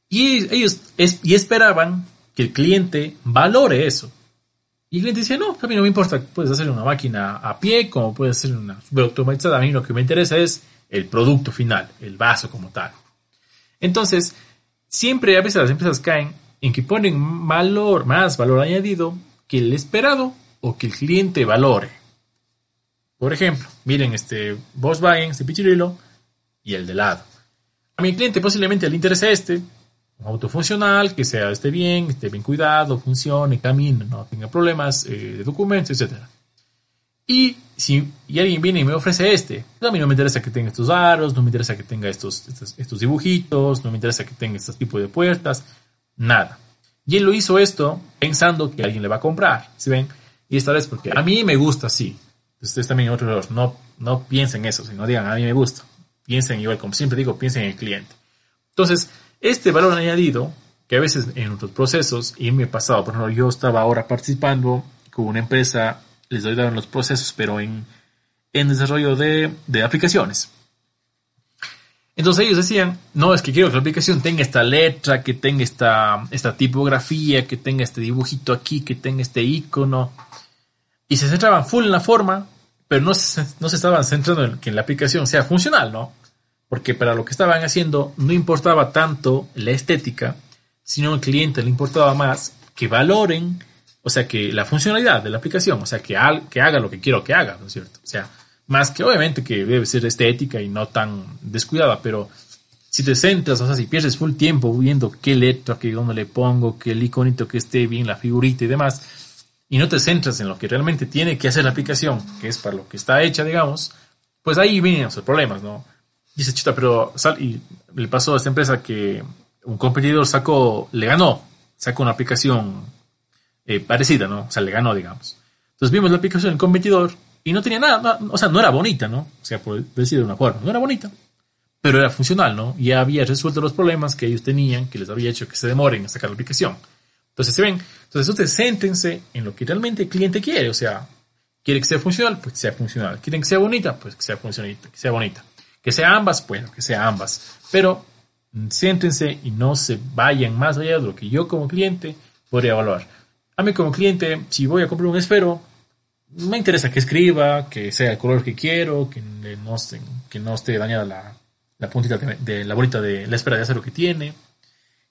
Y ellos y esperaban que el cliente valore eso. Y el cliente decía, no, a mí no me importa, puedes hacer una máquina a pie, como puedes hacer una automatizada, a mí lo que me interesa es el producto final, el vaso como tal. Entonces, siempre a veces las empresas caen en que ponen valor, más valor añadido que el esperado o que el cliente valore. Por ejemplo, miren este Volkswagen, este pichirilo y el de lado. A mi cliente posiblemente le interese este, un auto funcional, que sea esté bien, esté bien cuidado, funcione, camine, no tenga problemas eh, de documentos, etc. Y si alguien viene y me ofrece este, a mí no me interesa que tenga estos aros, no me interesa que tenga estos, estos, estos dibujitos, no me interesa que tenga este tipo de puertas, Nada. Y él lo hizo esto pensando que alguien le va a comprar. ¿Sí ven? Y esta vez porque a mí me gusta así. Ustedes también otro error. No, no piensen eso, sino digan a mí me gusta. Piensen igual, como siempre digo, piensen en el cliente. Entonces, este valor añadido, que a veces en otros procesos, y en mi pasado, por ejemplo, yo estaba ahora participando con una empresa, les en los procesos, pero en, en desarrollo de, de aplicaciones. Entonces ellos decían, no, es que quiero que la aplicación tenga esta letra, que tenga esta, esta tipografía, que tenga este dibujito aquí, que tenga este icono. Y se centraban full en la forma, pero no se, no se estaban centrando en que la aplicación sea funcional, ¿no? Porque para lo que estaban haciendo no importaba tanto la estética, sino al cliente le importaba más que valoren, o sea, que la funcionalidad de la aplicación, o sea, que, que haga lo que quiero que haga, ¿no es cierto? O sea, más que obviamente que debe ser estética y no tan descuidada, pero si te centras, o sea, si pierdes full tiempo viendo qué letra, qué dónde le pongo, qué el iconito que esté bien, la figurita y demás, y no te centras en lo que realmente tiene que hacer la aplicación, que es para lo que está hecha, digamos, pues ahí vienen los problemas, ¿no? Dice, chuta, pero sal, y le pasó a esta empresa que un competidor sacó, le ganó, sacó una aplicación eh, parecida, ¿no? O sea, le ganó, digamos. Entonces vimos la aplicación del competidor y no tenía nada, o sea, no era bonita, ¿no? O sea, por decir de una forma, no era bonita, pero era funcional, ¿no? Y había resuelto los problemas que ellos tenían, que les había hecho que se demoren a sacar la aplicación. Entonces, ¿se ven? Entonces, ustedes céntense en lo que realmente el cliente quiere, o sea, quiere que sea funcional, pues que sea funcional. Quieren que sea bonita, pues que sea funcional, que sea bonita. Que sea ambas, bueno, que sea ambas. Pero céntense y no se vayan más allá de lo que yo como cliente podría evaluar. A mí como cliente, si voy a comprar un esfero, me interesa que escriba, que sea el color que quiero, que no esté, que dañada la, la puntita de, la bolita de la espera de acero que tiene.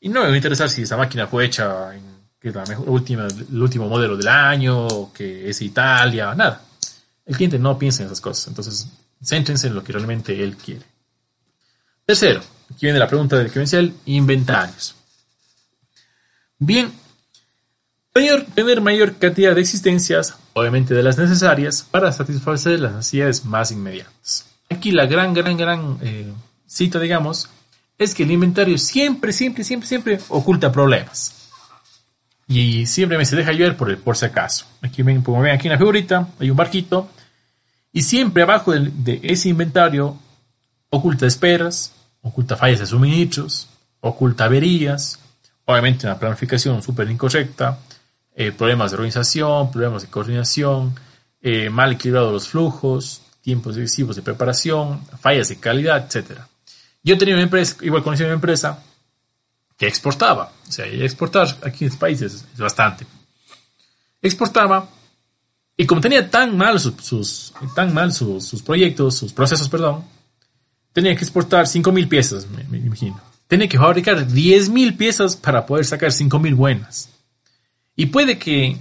Y no me va a interesar si esa máquina fue hecha en que es la mejor, última, el último modelo del año, que es Italia, nada. El cliente no piensa en esas cosas, entonces céntrense en lo que realmente él quiere. Tercero, aquí viene la pregunta del credencial, inventarios. Bien, tener mayor cantidad de existencias, obviamente de las necesarias, para satisfacer las necesidades más inmediatas. Aquí la gran, gran, gran eh, cita, digamos, es que el inventario siempre, siempre, siempre, siempre oculta problemas. Y siempre me se deja llover por, el, por si acaso. Aquí ven, como ven aquí en figurita, hay un barquito. Y siempre abajo de, ese inventario oculta esperas, oculta fallas de suministros, oculta averías, obviamente una planificación súper incorrecta, eh, problemas de organización, problemas de coordinación, eh, mal equilibrados los flujos, tiempos excesivos de preparación, fallas de calidad, etc. Yo tenía una empresa, igual conocí una empresa que exportaba, o sea, exportar aquí en este país es, bastante. Exportaba y como tenía tan mal sus, tan mal sus, proyectos, sus procesos, perdón, tenía que exportar 5.000 piezas, me, imagino. Tenía que fabricar 10.000 piezas para poder sacar 5.000 buenas. Y puede que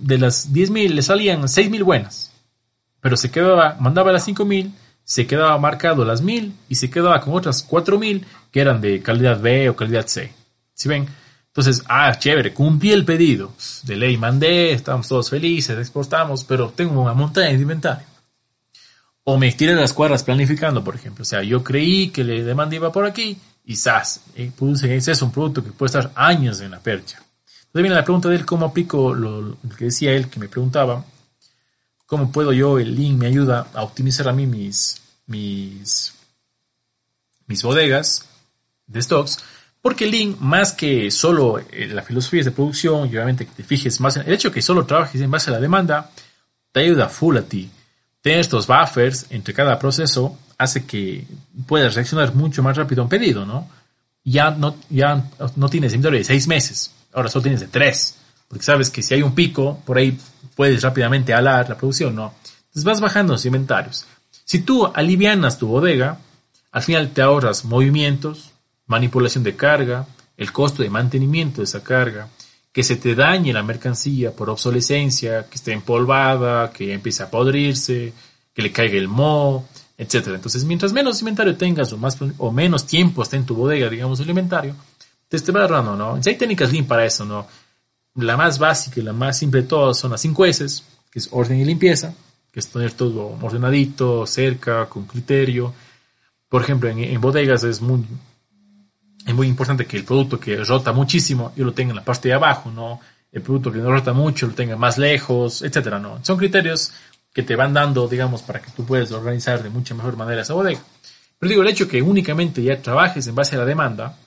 de las 10.000 le salían 6.000 buenas, pero se quedaba, mandaba las 5.000 se quedaba marcado las 1000 y se quedaba con otras 4000 que eran de calidad B o calidad C. ¿Sí ven? Entonces, ah, chévere, cumplí el pedido. De ley mandé, estamos todos felices, exportamos, pero tengo una montaña de inventario. O me tiré las cuadras planificando, por ejemplo. O sea, yo creí que la demanda iba por aquí y ¡zas! Eh, puse en un producto que puede estar años en la percha. Entonces viene la pregunta de él, ¿cómo aplico lo que decía él, que me preguntaba? ¿Cómo puedo yo, el link me ayuda a optimizar a mí mis, mis, mis bodegas de stocks? Porque el link, más que solo eh, la filosofía de producción y obviamente que te fijes más en el hecho de que solo trabajes en base a la demanda, te ayuda full a ti. Tener estos buffers entre cada proceso hace que puedas reaccionar mucho más rápido a un pedido, ¿no? Ya no, ya no tienes inventario de seis meses, ahora solo tienes de tres, porque sabes que si hay un pico, por ahí puedes rápidamente alar la producción, ¿no? Entonces vas bajando los inventarios. Si tú alivianas tu bodega, al final te ahorras movimientos, manipulación de carga, el costo de mantenimiento de esa carga, que se te dañe la mercancía por obsolescencia, que esté empolvada, que empiece a podrirse, que le caiga el moho, etc. Entonces, mientras menos inventario tengas o, menos tiempo esté en tu bodega, digamos, el inventario, te, va ahorrando, ¿no? hay técnicas bien para eso, ¿no? la más básica y la más simple de todas son las 5 S, que es orden y limpieza, que es tener todo ordenadito, cerca, con criterio. Por ejemplo, en, bodegas es muy, es muy importante que el producto que rota muchísimo yo lo tenga en la parte de abajo, ¿no? El producto que no rota mucho lo tenga más lejos, etcétera, ¿no? Son criterios que te van dando, digamos, para que tú puedas organizar de mucha mejor manera esa bodega. Pero digo, el hecho que únicamente ya trabajes en base a la demanda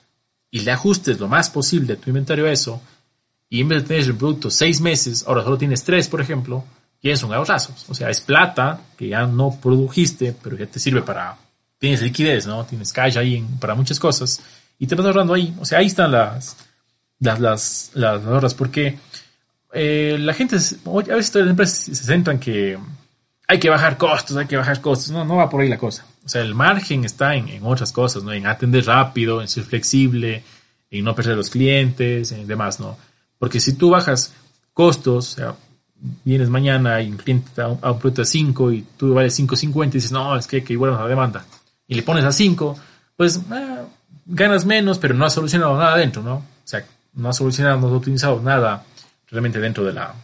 y le ajustes lo más posible a tu inventario a eso, y en vez de tener el producto seis meses, ahora solo tienes tres, por ejemplo, y son ahorrazos. O sea, es plata que ya no produjiste, pero que te sirve para, tienes liquidez, ¿no? Tienes cash ahí para muchas cosas y te vas ahorrando ahí. O sea, ahí están las, las, las, las ahorras, porque eh, la gente, a veces las empresas se centran que hay que bajar costos, hay que bajar costos. No, no va por ahí la cosa. O sea, el margen está en, en otras cosas, ¿no? En atender rápido, en ser flexible, en no perder los clientes, en demás, ¿no? Porque si tú bajas costos, o sea, vienes mañana y un cliente a un, producto a 5 y tú vales 5.50 y dices, no, es que hay que igualar la demanda. Y le pones a 5, pues ah, ganas menos, pero no has solucionado nada dentro, ¿no? O sea, no has solucionado, no has utilizado nada realmente dentro de la,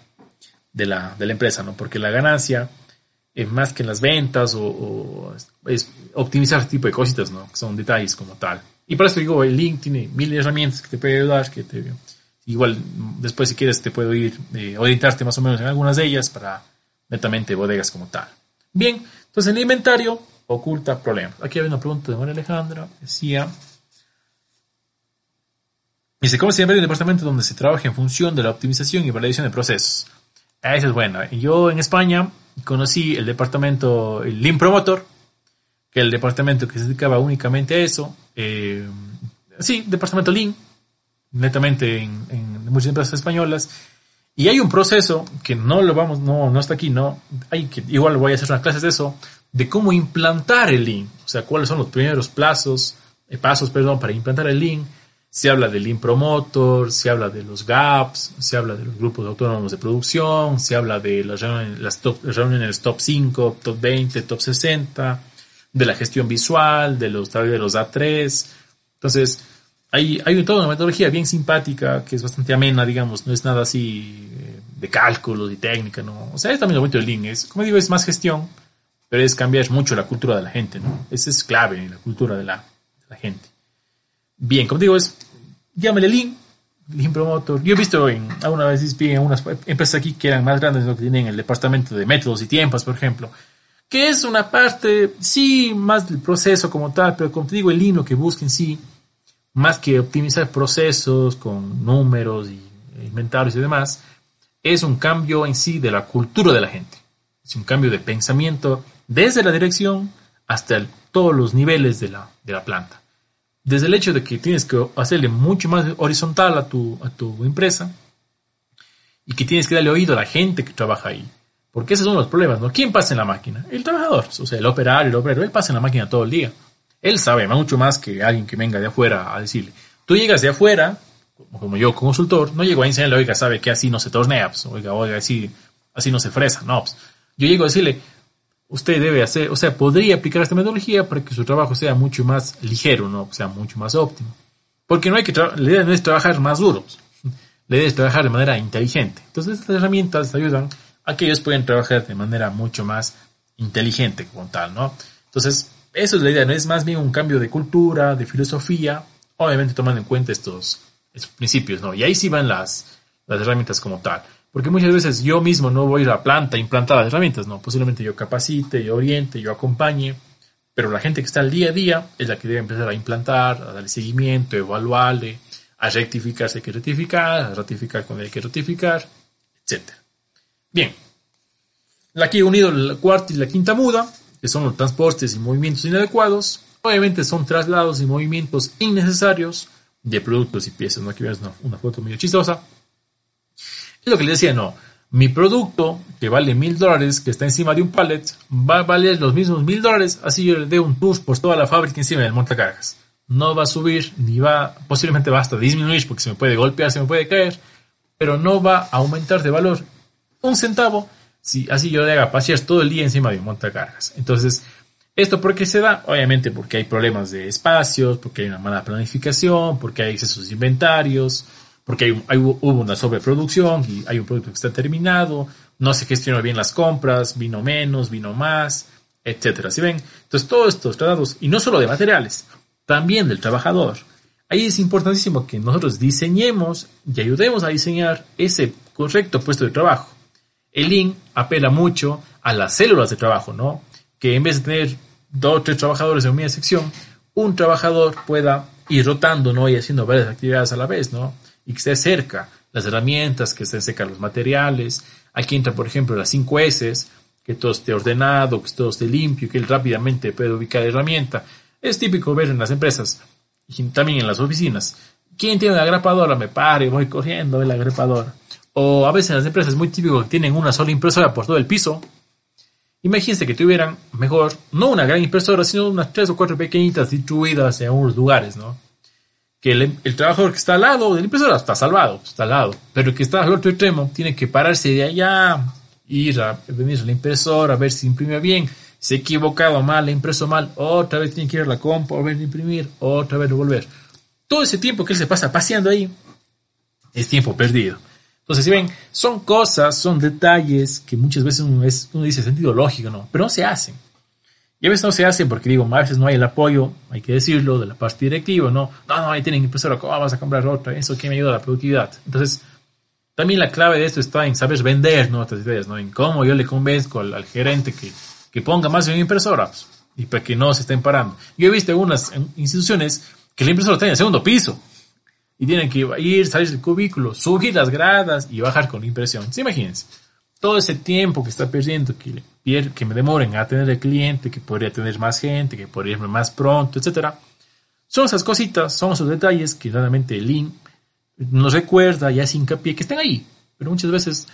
de la, de la empresa, ¿no? Porque la ganancia es más que en las ventas o, es optimizar este tipo de cositas, ¿no? Que son detalles como tal. Y por eso digo, el link tiene mil herramientas que te puede ayudar, que te Igual después si quieres te puedo ir eh, orientarte más o menos en algunas de ellas para netamente bodegas como tal. Bien, entonces el inventario oculta problemas. Aquí hay una pregunta de María Alejandra. Decía, dice, ¿cómo se llama el departamento donde se trabaja en función de la optimización y validación de procesos? Esa es buena. Yo en España conocí el departamento, el Lean Promotor, que es el departamento que se dedicaba únicamente a eso. Eh, sí, departamento Lean, netamente en, muchas empresas españolas. Y hay un proceso que no lo vamos, no, no está aquí, no. Hay que, igual voy a hacer unas clases de eso, de cómo implantar el Lean. O sea, cuáles son los primeros plazos, eh, pasos, perdón, para implantar el Lean. Se habla del Lean Promoter, se habla de los gaps, se habla de los grupos autónomos de producción, se habla de las reuniones, las top, reuniones top 5, top 20, top 60, de la gestión visual, de los, de los A3. Entonces, hay, hay toda una metodología bien simpática, que es bastante amena, digamos, no es nada así eh, de cálculos y técnica, ¿no? O sea, es también lo bonito del Lean, es, como digo, es más gestión, pero es cambiar mucho la cultura de la gente, ¿no? Esa es clave, la cultura de la gente. Bien, como digo, es, llámale Lean, Lean Promotor. Yo he visto en, alguna vez en unas empresas aquí que eran más grandes de lo que tienen el departamento de métodos y tiempos, por ejemplo, que es una parte, sí, más del proceso como tal, pero como te digo, el Lean lo que busca en sí, más que optimizar procesos con números y inventarios y demás, es un cambio en sí de la cultura de la gente. Es un cambio de pensamiento desde la dirección hasta todos los niveles de la, de la planta desde el hecho de que tienes que hacerle mucho más horizontal a tu, a tu empresa y que tienes que darle oído a la gente que trabaja ahí. Porque esos son los problemas, ¿no? ¿Quién pasa en la máquina? El trabajador, o sea, el operario, el obrero, él pasa en la máquina todo el día. Él sabe mucho más que alguien que venga de afuera a decirle. Tú llegas de afuera, como yo, consultor, no llego a enseñarle, oiga, sabe que así no se tornea, pues, oiga, oiga, así, así no se fresa, no, pues. Yo llego a decirle, usted debe hacer, o sea, podría aplicar esta metodología para que su trabajo sea mucho más ligero, ¿no? sea mucho más óptimo. Porque no hay que la idea no es trabajar más duro, la idea es trabajar de manera inteligente. Entonces estas herramientas ayudan a que ellos puedan trabajar de manera mucho más inteligente como tal, ¿no? Entonces, eso es la idea, no es más bien un cambio de cultura, de filosofía, obviamente tomando en cuenta estos, estos principios, ¿no? Y ahí sí van las, las herramientas como tal. Porque muchas veces yo mismo no voy a la planta a implantar las herramientas, no. Posiblemente yo capacite, yo oriente, yo acompañe, pero la gente que está al día a día es la que debe empezar a implantar, a darle seguimiento, evaluarle, a rectificar si hay que rectificar, a ratificar cuando hay que ratificar, etc. Bien. Aquí he unido la cuarta y la quinta muda, que son los transportes y movimientos inadecuados. Obviamente son traslados y movimientos innecesarios de productos y piezas. ¿no? Aquí vemos una, una foto medio chistosa. Lo que le decía, no. Mi producto, que vale mil dólares, que está encima de un pallet, va a valer los mismos mil dólares, así yo le dé un tour por toda la fábrica encima del montacargas. No va a subir, ni va, posiblemente va hasta disminuir, porque se me puede golpear, se me puede caer, pero no va a aumentar de valor un centavo si así yo le haga pasear todo el día encima de un montacargas. Entonces, ¿esto por qué se da? Obviamente porque hay problemas de espacios, porque hay una mala planificación, porque hay excesos de inventarios, porque hay, hubo una sobreproducción y hay un producto que está terminado, no se gestionó bien las compras, vino menos, vino más, etcétera. ¿Sí? Entonces, todos estos tratados, y no solo de materiales, también del trabajador. Ahí es importantísimo que nosotros diseñemos y ayudemos a diseñar ese correcto puesto de trabajo. El Lean apela mucho a las células de trabajo, ¿no? Que en vez de tener dos o tres trabajadores en una sección, un trabajador pueda ir rotando, ¿no? Y haciendo varias actividades a la vez, ¿no? Y que esté cerca las herramientas, que estén cerca los materiales. Aquí entra, por ejemplo, las 5 S, que todo esté ordenado, que todo esté limpio, que él rápidamente puede ubicar la herramienta. Es típico ver en las empresas y también en las oficinas. ¿Quién tiene una grapadora? Me pare, voy corriendo a la grapadora. O a veces en las empresas es muy típico que tienen una sola impresora por todo el piso. Imagínense que tuvieran mejor, no una gran impresora, sino unas tres o cuatro pequeñitas distribuidas en algunos lugares, ¿no? Que el, trabajador que está al lado del impresora está salvado, está al lado, pero el que está al otro extremo tiene que pararse de allá, ir a venir a la impresora, a ver si imprime bien, se ha equivocado mal, ha impreso mal, otra vez tiene que ir a la compa, volver a imprimir, otra vez volver. Todo ese tiempo que él se pasa paseando ahí es tiempo perdido. Entonces, si ven, son cosas, son detalles que muchas veces uno, uno dice sentido lógico, ¿no? Pero no se hacen. Y a veces no se hace porque digo, a veces no hay el apoyo, hay que decirlo, de la parte directiva, no, no, no, ahí tienen impresora, ¿cómo vas a comprar otra? Eso que me ayuda a la productividad. Entonces, también la clave de esto está en saber vender ¿no? otras ideas, ¿no? En cómo yo le convenzco al, gerente que, que, ponga más en impresora y para que no se estén parando. Yo he visto algunas instituciones que la impresora está en el segundo piso y tienen que ir, salir del cubículo, subir las gradas y bajar con la impresión. ¿Sí, imagínense? Todo ese tiempo que está perdiendo, que que me demoren a tener el cliente, que podría tener más gente, que podría irme más pronto, etcétera. Son esas cositas, son esos detalles que realmente el Lean nos recuerda y hace hincapié que están ahí, pero muchas veces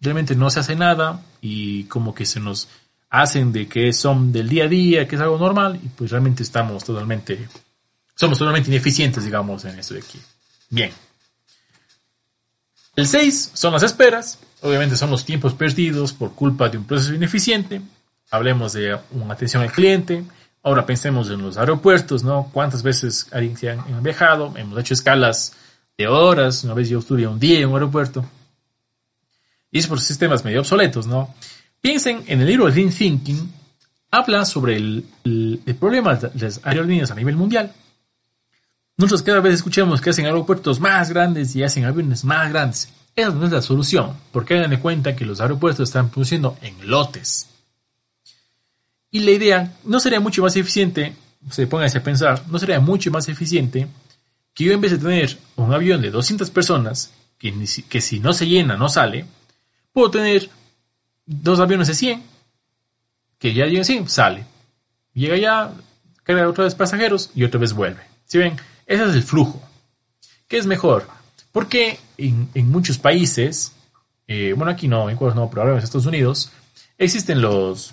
realmente no se hace nada y como que se nos hacen de que son del día a día, que es algo normal, y pues realmente estamos totalmente, somos totalmente ineficientes, digamos, en eso de aquí. Bien. El 6 son las esperas, obviamente son los tiempos perdidos por culpa de un proceso ineficiente. Hablemos de una atención al cliente. Ahora pensemos en los aeropuertos, ¿no? ¿Cuántas veces alguien se han viajado? Hemos hecho escalas de horas. Una vez yo estuve un día en un aeropuerto. Y es por sistemas medio obsoletos, ¿no? Piensen en el libro Lean Thinking, habla sobre el, problema de las aerolíneas a nivel mundial. Nosotros cada vez escuchamos que hacen aeropuertos más grandes y hacen aviones más grandes. Esa no es la solución, porque hagan de cuenta que los aeropuertos están produciendo en lotes. Y la idea no sería mucho más eficiente, se pónganse a pensar, no sería mucho más eficiente que yo en vez de tener un avión de 200 personas, que, que si no se llena no sale, puedo tener dos aviones de 100, que ya llegan 100, sale. Llega ya, carga otra vez pasajeros y otra vez vuelve. ¿Sí ven? Ese es el flujo. ¿Qué es mejor? Porque en, muchos países, eh, bueno, aquí no, en Ecuador no, pero ahora en Estados Unidos, existen los,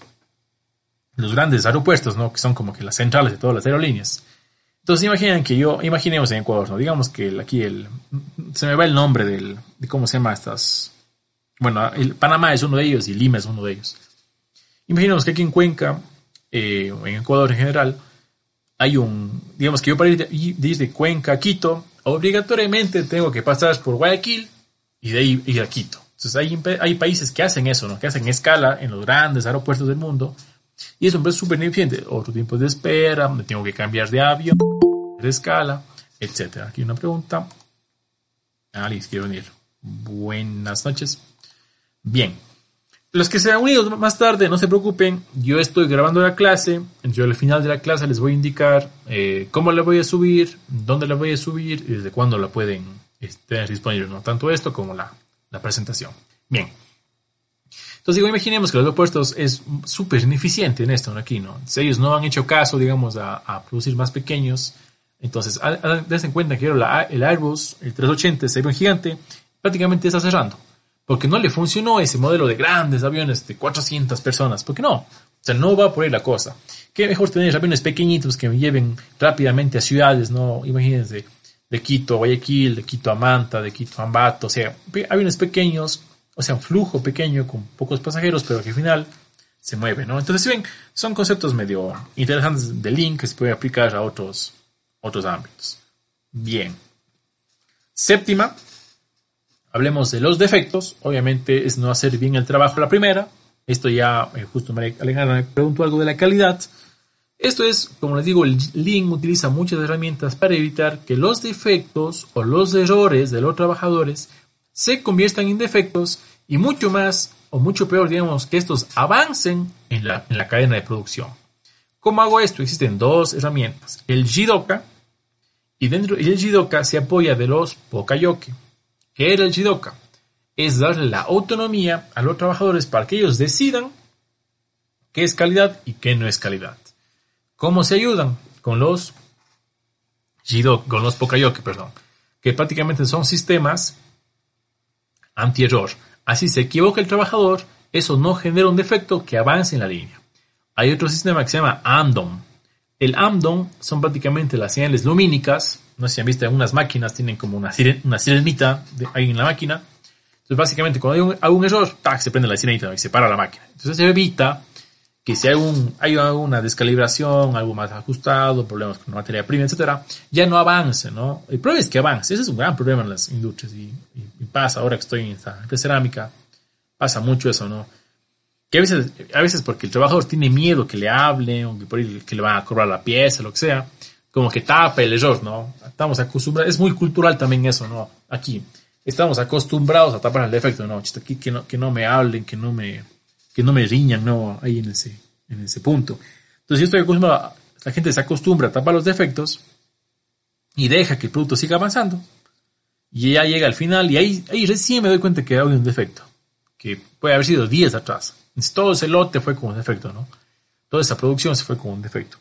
los grandes aeropuertos, ¿no? Que son como que las centrales de todas las aerolíneas. Entonces imaginen que yo, imaginemos en Ecuador, ¿no? Digamos que aquí el, se me va el nombre del, de cómo se llama estas, bueno, el Panamá es uno de ellos y Lima es uno de ellos. Imaginemos que aquí en Cuenca, eh, en Ecuador en general, hay un, digamos que yo para ir desde Cuenca a Quito, obligatoriamente tengo que pasar por Guayaquil y de ahí ir a Quito. Entonces hay, hay países que hacen eso, ¿no? que hacen escala en los grandes aeropuertos del mundo y eso es súper ineficiente. Otro tiempo de espera, me tengo que cambiar de avión, de escala, etc. Aquí una pregunta. Alice, quiero venir. Buenas noches. Bien. Los que se han unido más tarde, no se preocupen, yo estoy grabando la clase, yo al final de la clase les voy a indicar eh, cómo la voy a subir, dónde la voy a subir y desde cuándo la pueden tener disponible, no tanto esto como la, presentación. Bien. Entonces, digo, imaginemos que los aeropuertos es súper ineficiente en esto, aquí, ¿no? Si ellos no han hecho caso, digamos, a, producir más pequeños, entonces, dense en cuenta que el Airbus, el 380, ese avión gigante, prácticamente está cerrando porque no le funcionó ese modelo de grandes aviones de 400 personas, porque no, o sea, no va por ahí la cosa. Qué mejor tener aviones pequeñitos que me lleven rápidamente a ciudades, ¿no? Imagínense, de Quito a Guayaquil, de Quito a Manta, de Quito a Ambato, o sea, aviones pequeños, o sea, un flujo pequeño con pocos pasajeros, pero que al final se mueve, ¿no? Entonces, si ven, son conceptos medio interesantes de link que se puede aplicar a otros, otros ámbitos. Bien. Séptima, Hablemos de los defectos. Obviamente es no hacer bien el trabajo la primera. Esto ya, eh, justo me, me preguntó algo de la calidad. Esto es, como les digo, el Lean utiliza muchas herramientas para evitar que los defectos o los errores de los trabajadores se conviertan en defectos y mucho más o mucho peor, digamos, que estos avancen en la, en la cadena de producción. ¿Cómo hago esto? Existen dos herramientas. El Jidoka y dentro del Jidoka se apoya de los Pokayoke. ¿Qué era el Jidoka? Es darle la autonomía a los trabajadores para que ellos decidan qué es calidad y qué no es calidad. ¿Cómo se ayudan? Con los Jidoka, con los Pokayoke, perdón, que prácticamente son sistemas anti-error. Así se equivoca el trabajador, eso no genera un defecto que avance en la línea. Hay otro sistema que se llama AMDOM. El AMDOM son prácticamente las señales lumínicas no sé si han visto, algunas máquinas tienen como una, una sirenita ahí en la máquina. Entonces, básicamente, cuando hay un, error, se prende la sirenita y se para la máquina. Entonces, se evita que si hay, un, hay una descalibración, algo más ajustado, problemas con la materia prima, etcétera, ya no avance, ¿no? El problema es que avance. Ese es un gran problema en las industrias y, pasa ahora que estoy en esta cerámica, pasa mucho eso, ¿no? Que a veces, a veces porque el trabajador tiene miedo que le hablen o que le van a cobrar la pieza, lo que sea, como que tapa el error, ¿no? Estamos acostumbrados, es muy cultural también eso, ¿no? Aquí estamos acostumbrados a tapar el defecto, ¿no? Aquí que no, que no me hablen, que no me, que no me riñan, ¿no? Ahí en ese, en ese punto. Entonces yo estoy acostumbrado, la gente se acostumbra a tapar los defectos y deja que el producto siga avanzando. Y ya llega al final y ahí, ahí recién me doy cuenta que hay un defecto, que puede haber sido días atrás. todo ese lote fue con un defecto, ¿no? Toda esa producción se fue con un defecto.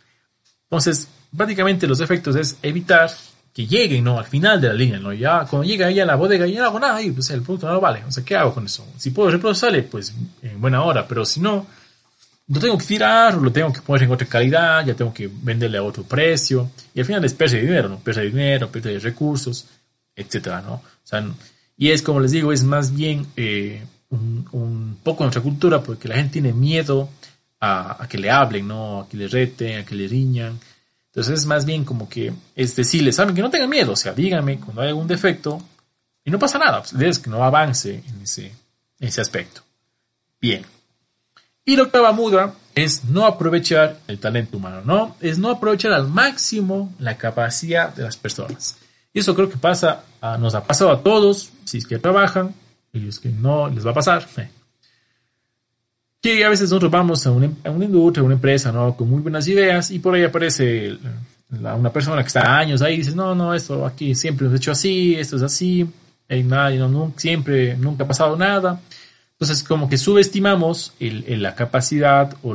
Entonces, básicamente los defectos es evitar que lleguen, ¿no? Al final de la línea, ¿no? Ya, cuando llega ella a la bodega, ya no hago nada ahí, pues el producto no vale. O sea, ¿qué hago con eso? Si puedo reprocesarle, pues en buena hora, pero si no, lo tengo que tirar, lo tengo que poner en otra calidad, ya tengo que venderle a otro precio, y al final es pérdida de dinero, ¿no? Pérdida de dinero, pérdida de recursos, etcétera, ¿no? O sea, y es como les digo, es más bien eh, un, un, poco nuestra cultura, porque la gente tiene miedo a, a, que le hablen, ¿no? A que le reten, a que le riñan. Entonces es más bien como que es decirles, saben que no tengan miedo, o sea, díganme cuando hay algún defecto y no pasa nada, pues, es que no avance en ese, en ese aspecto. Bien. Y la octava muda es no aprovechar el talento humano, ¿no? Es no aprovechar al máximo la capacidad de las personas. Y eso creo que pasa, a, nos ha pasado a todos, si es que trabajan, y los que no les va a pasar. [LAUGHS] Eh. Que a veces nosotros vamos a una, a una, industria, a una empresa, ¿no? Con muy buenas ideas y por ahí aparece una persona que está años ahí y dice, no, no, esto aquí siempre lo he hecho así, esto es así, y nadie, no, nunca, siempre, nunca ha pasado nada. Entonces, como que subestimamos la capacidad o,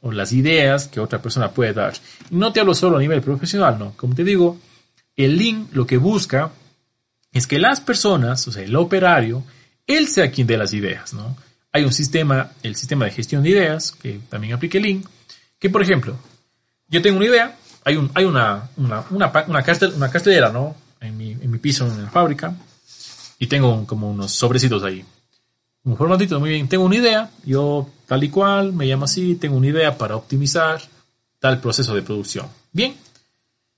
o las ideas que otra persona puede dar. No te hablo solo a nivel profesional, ¿no? Como te digo, el link lo que busca es que las personas, o sea, el operario, él sea quien dé las ideas, ¿no? Hay un sistema, el sistema de gestión de ideas, que también aplica el link, que por ejemplo, yo tengo una idea, hay, un, hay una, una, una, una, una castelera, ¿no? En mi, en mi piso, en la fábrica, y tengo como unos sobrecitos ahí. Un formatito, muy bien, tengo una idea, yo tal y cual, me llamo así, tengo una idea para optimizar tal proceso de producción. Bien,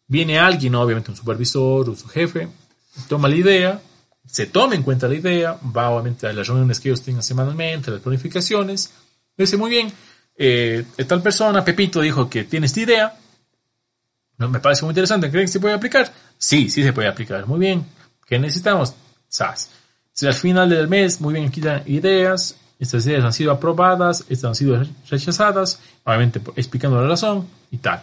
viene alguien, obviamente un supervisor o su jefe, toma la idea, se tome en cuenta la idea, va obviamente a las reuniones que ellos tengan semanalmente, las planificaciones, dice muy bien, eh, tal persona, Pepito, dijo que tiene esta idea, ¿no? me parece muy interesante, ¿creen que se puede aplicar? Sí, sí se puede aplicar, muy bien, ¿qué necesitamos? SAS. Si al final del mes, muy bien, aquí dan ideas, estas ideas han sido aprobadas, estas han sido rechazadas, obviamente explicando la razón y tal.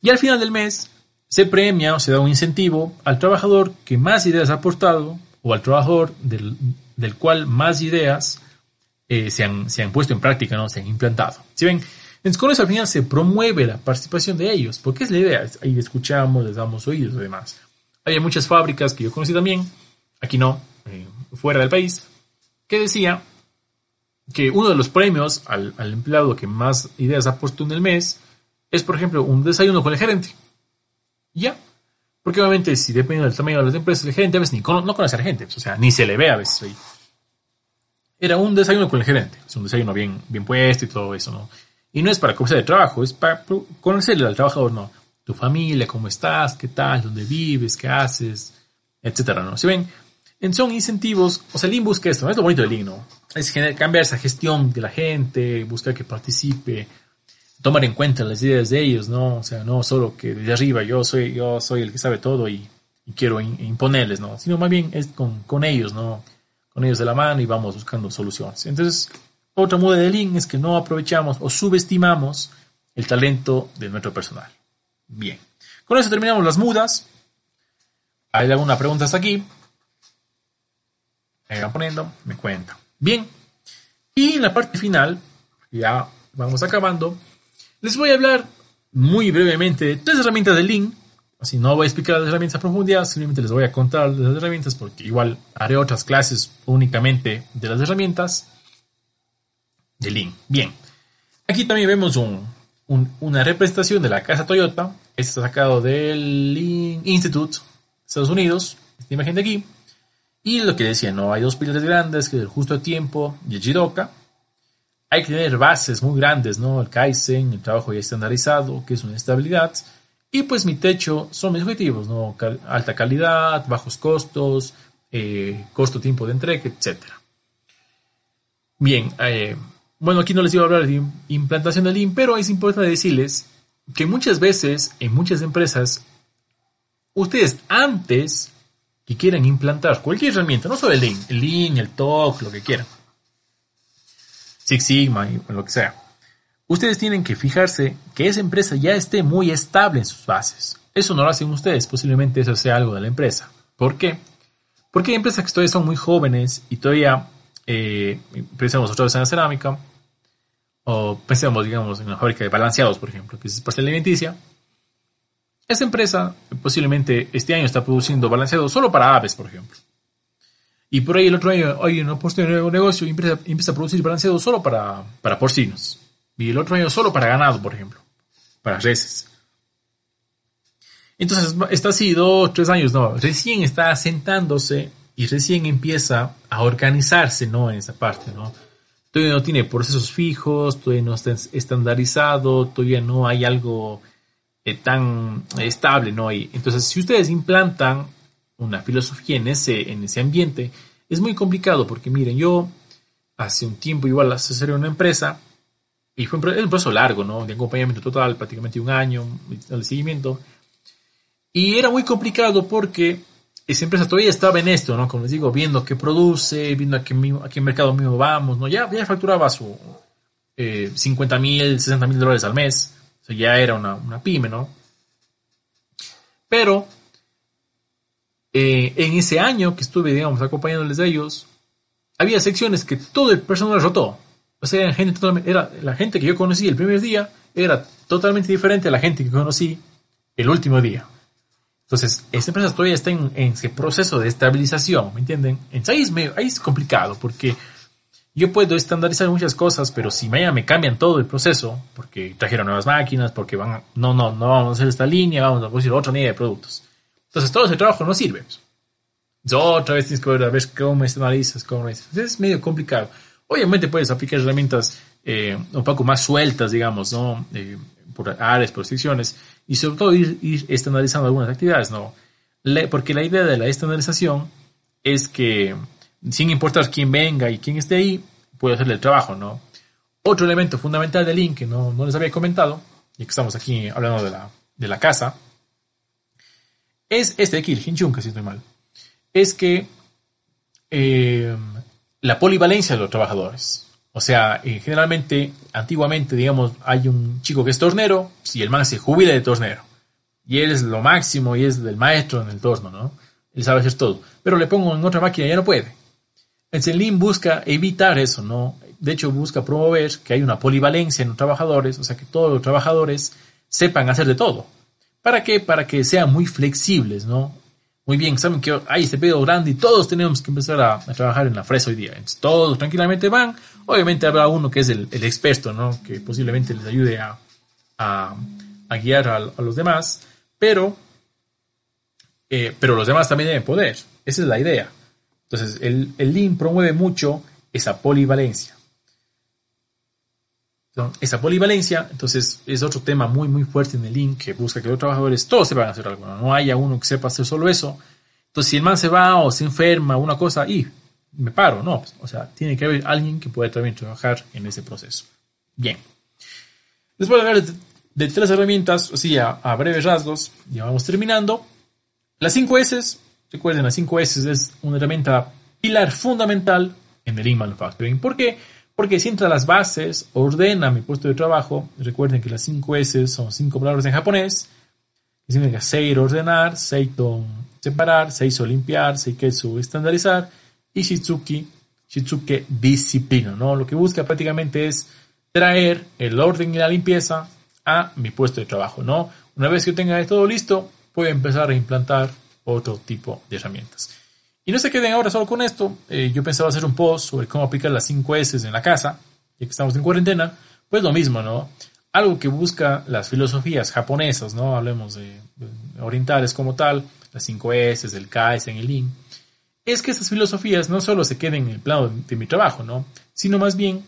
Y al final del mes se premia o se da un incentivo al trabajador que más ideas ha aportado o al trabajador del, del cual más ideas eh, se, han, se, han, puesto en práctica, ¿no? se han implantado. Si ven, entonces con eso al final se promueve la participación de ellos, porque es la idea, ahí escuchamos, les damos oídos y demás. Hay muchas fábricas que yo conocí también, aquí no, eh, fuera del país, que decía que uno de los premios al, al empleado que más ideas ha puesto en el mes es, por ejemplo, un desayuno con el gerente. Ya, porque obviamente, si depende del tamaño de las empresas, el gerente a veces ni no conoce a la gente, o sea, ni se le ve a veces ahí. Era un desayuno con el gerente, es un desayuno bien, bien puesto y todo eso, ¿no? Y no es para conversar de trabajo, es para conocerle al trabajador, ¿no? Tu familia, cómo estás, qué tal, dónde vives, qué haces, etcétera, ¿no? Si ven, son incentivos, o sea, el Lean busca esto, ¿no? es lo bonito del Lean, ¿no? Es cambiar esa gestión de la gente, buscar que participe, tomar en cuenta las ideas de ellos, ¿no? O sea, no solo que desde arriba yo soy, yo soy el que sabe todo y, quiero imponerles, ¿no? Sino más bien es con, con, ellos, ¿no? Con ellos de la mano y vamos buscando soluciones. Entonces, otra moda de Lean es que no aprovechamos o subestimamos el talento de nuestro personal. Bien. Con eso terminamos las mudas. ¿Hay alguna pregunta hasta aquí? Me van poniendo, me cuentan. Bien. Y en la parte final, ya vamos acabando, les voy a hablar muy brevemente de tres herramientas de Lean. Así no voy a explicar las herramientas a profundidad, simplemente les voy a contar las herramientas porque igual haré otras clases únicamente de las herramientas de Lean. Bien, aquí también vemos un, un, una representación de la casa Toyota. Este está sacado del Lean Institute, Estados Unidos. Esta imagen de aquí. Y lo que decía, no hay dos pilares grandes, que el justo a tiempo y el Jidoka hay que tener bases muy grandes, ¿no? El Kaizen, el trabajo ya estandarizado, que es una estabilidad. Y pues mi techo son mis objetivos, ¿no? alta calidad, bajos costos, eh, costo, tiempo de entrega, etc. Bien, eh, bueno, aquí no les iba a hablar de implantación de Lean, pero es importante decirles que muchas veces en muchas empresas, ustedes antes que quieran implantar cualquier herramienta, no solo el Lean, el Lean, el TOC, lo que quieran, Six Sigma y lo que sea. Ustedes tienen que fijarse que esa empresa ya esté muy estable en sus bases. Eso no lo hacen ustedes, posiblemente eso sea algo de la empresa. ¿Por qué? Porque hay empresas que todavía son muy jóvenes y todavía, eh, pensemos otra vez en la cerámica, o pensemos, digamos, en una fábrica de balanceados, por ejemplo, que es pastel alimenticia. Esa empresa posiblemente este año está produciendo balanceado solo para aves, por ejemplo. Y por ahí el otro año hay una oportunidad de negocio y empieza, empieza, a producir balanceado solo para, para porcinos. Y el otro año solo para ganado, por ejemplo. Para reses. Entonces está así dos, tres años, no. Recién está asentándose y recién empieza a organizarse, ¿no? En esa parte, ¿no? Todavía no tiene procesos fijos, todavía no está estandarizado, todavía no hay algo eh, tan estable, ¿no? Y entonces, si ustedes implantan una filosofía en ese, en ese ambiente, es muy complicado porque miren, yo hace un tiempo igual asesoré una empresa y fue un, proceso largo, ¿no? De acompañamiento total, prácticamente un año, de seguimiento. Y era muy complicado porque esa empresa todavía estaba en esto, ¿no? Como les digo, viendo qué produce, viendo a qué, a qué mercado mismo vamos, ¿no? Ya, ya facturaba su eh, 50 mil, 60 mil dólares al mes. O sea, ya era una, una pyme, ¿no? Pero eh, en ese año que estuve, digamos, acompañándoles a ellos, había secciones que todo el personal rotó. O sea, gente era la gente que yo conocí el primer día era totalmente diferente a la gente que conocí el último día. Entonces, esta empresa todavía está en, ese proceso de estabilización, ¿me entienden? Ahí es, medio, ahí es complicado porque yo puedo estandarizar muchas cosas, pero si mañana me cambian todo el proceso, porque trajeron nuevas máquinas, porque van, no, no, no vamos a hacer esta línea, vamos a producir otra línea de productos. Entonces todo ese trabajo no sirve. otra vez tienes que ver a ver cómo estandarizas, cómo es. es medio complicado. Obviamente puedes aplicar herramientas eh, un poco más sueltas, digamos, ¿no? Eh, por áreas, por secciones, y sobre todo ir, estandarizando algunas actividades, ¿no? porque la idea de la estandarización es que, sin importar quién venga y quién esté ahí, puede hacerle el trabajo, ¿no? Otro elemento fundamental del link que no, no les había comentado, y que estamos aquí hablando de la, de la casa, es este de el Hinchun, que si estoy mal. Es que eh, la polivalencia de los trabajadores. O sea, eh, generalmente, antiguamente, digamos, hay un chico que es tornero, si el man se jubila de tornero, y él es lo máximo y es del maestro en el torno, ¿no? Él sabe hacer todo. Pero le pongo en otra máquina y ya no puede. El Zenlin busca evitar eso, ¿no? De hecho, busca promover que hay una polivalencia en los trabajadores, o sea, que todos los trabajadores sepan hacer de todo. ¿Para qué? Para que sean muy flexibles, ¿no? Muy bien, saben que hay este pedo grande y todos tenemos que empezar a, trabajar en la fresa hoy día. Entonces, todos tranquilamente van. Obviamente habrá uno que es el, experto, ¿no? Que posiblemente les ayude a, a, guiar a, los demás. Pero, eh, pero los demás también deben poder. Esa es la idea. Entonces, el, el Lean promueve mucho esa polivalencia esa polivalencia, entonces es otro tema muy muy fuerte en el link que busca que los trabajadores todos sepan hacer algo, no, haya uno que sepa hacer solo eso. Entonces si el man se va o se enferma, una cosa, y me paro, no, o sea, tiene que haber alguien que pueda también trabajar en ese proceso. Bien. Después de hablar de, tres herramientas, o sea, a, breves rasgos, ya vamos terminando. Las 5 S, recuerden, las 5 S es una herramienta pilar fundamental en el Lean Manufacturing. ¿Por qué? Sienta las bases, ordena mi puesto de trabajo. Recuerden que las 5 S son cinco palabras en japonés. Que significa Seiro ordenar, Seito separar, Seiso limpiar, Seiketsu estandarizar y Shitsuki, Shitsuke disciplina. ¿no? Lo que busca prácticamente es traer el orden y la limpieza a mi puesto de trabajo. ¿no? Una vez que tenga todo listo, puedo empezar a implantar otro tipo de herramientas. Y no se queden ahora solo con esto. Eh, yo pensaba hacer un post sobre cómo aplicar las 5 S en la casa, ya que estamos en cuarentena. Pues lo mismo, ¿no? Algo que busca las filosofías japonesas, ¿no? Hablemos de, orientales como tal, las 5 S, el Kaizen, el Lean. Es que esas filosofías no solo se queden en el plano de, mi trabajo, ¿no? Sino más bien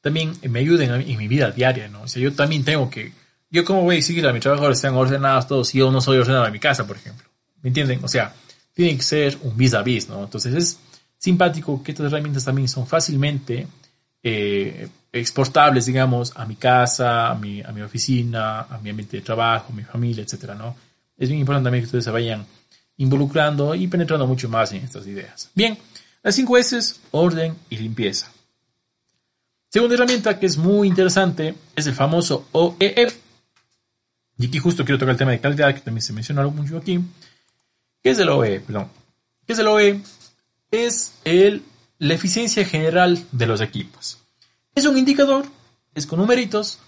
también me ayuden en mi vida diaria, ¿no? O sea, yo también tengo que, yo cómo voy a exigir a mis trabajadores sean ordenados todos si yo no soy ordenado en mi casa, por ejemplo. ¿Me entienden? O sea, tiene que ser un vis a vis, ¿no? Entonces es simpático que estas herramientas también son fácilmente eh, exportables, digamos, a mi casa, a mi, a mi oficina, a mi ambiente de trabajo, a mi familia, etcétera, ¿no? Es bien importante también que ustedes se vayan involucrando y penetrando mucho más en estas ideas. Bien, las cinco S, orden y limpieza. Segunda herramienta que es muy interesante es el famoso OEE. Y aquí justo quiero tocar el tema de calidad, que también se menciona mucho aquí. ¿Qué es el OE? ¿Qué es el OE? Es el, la eficiencia general de los equipos. Es un indicador, es con numeritos,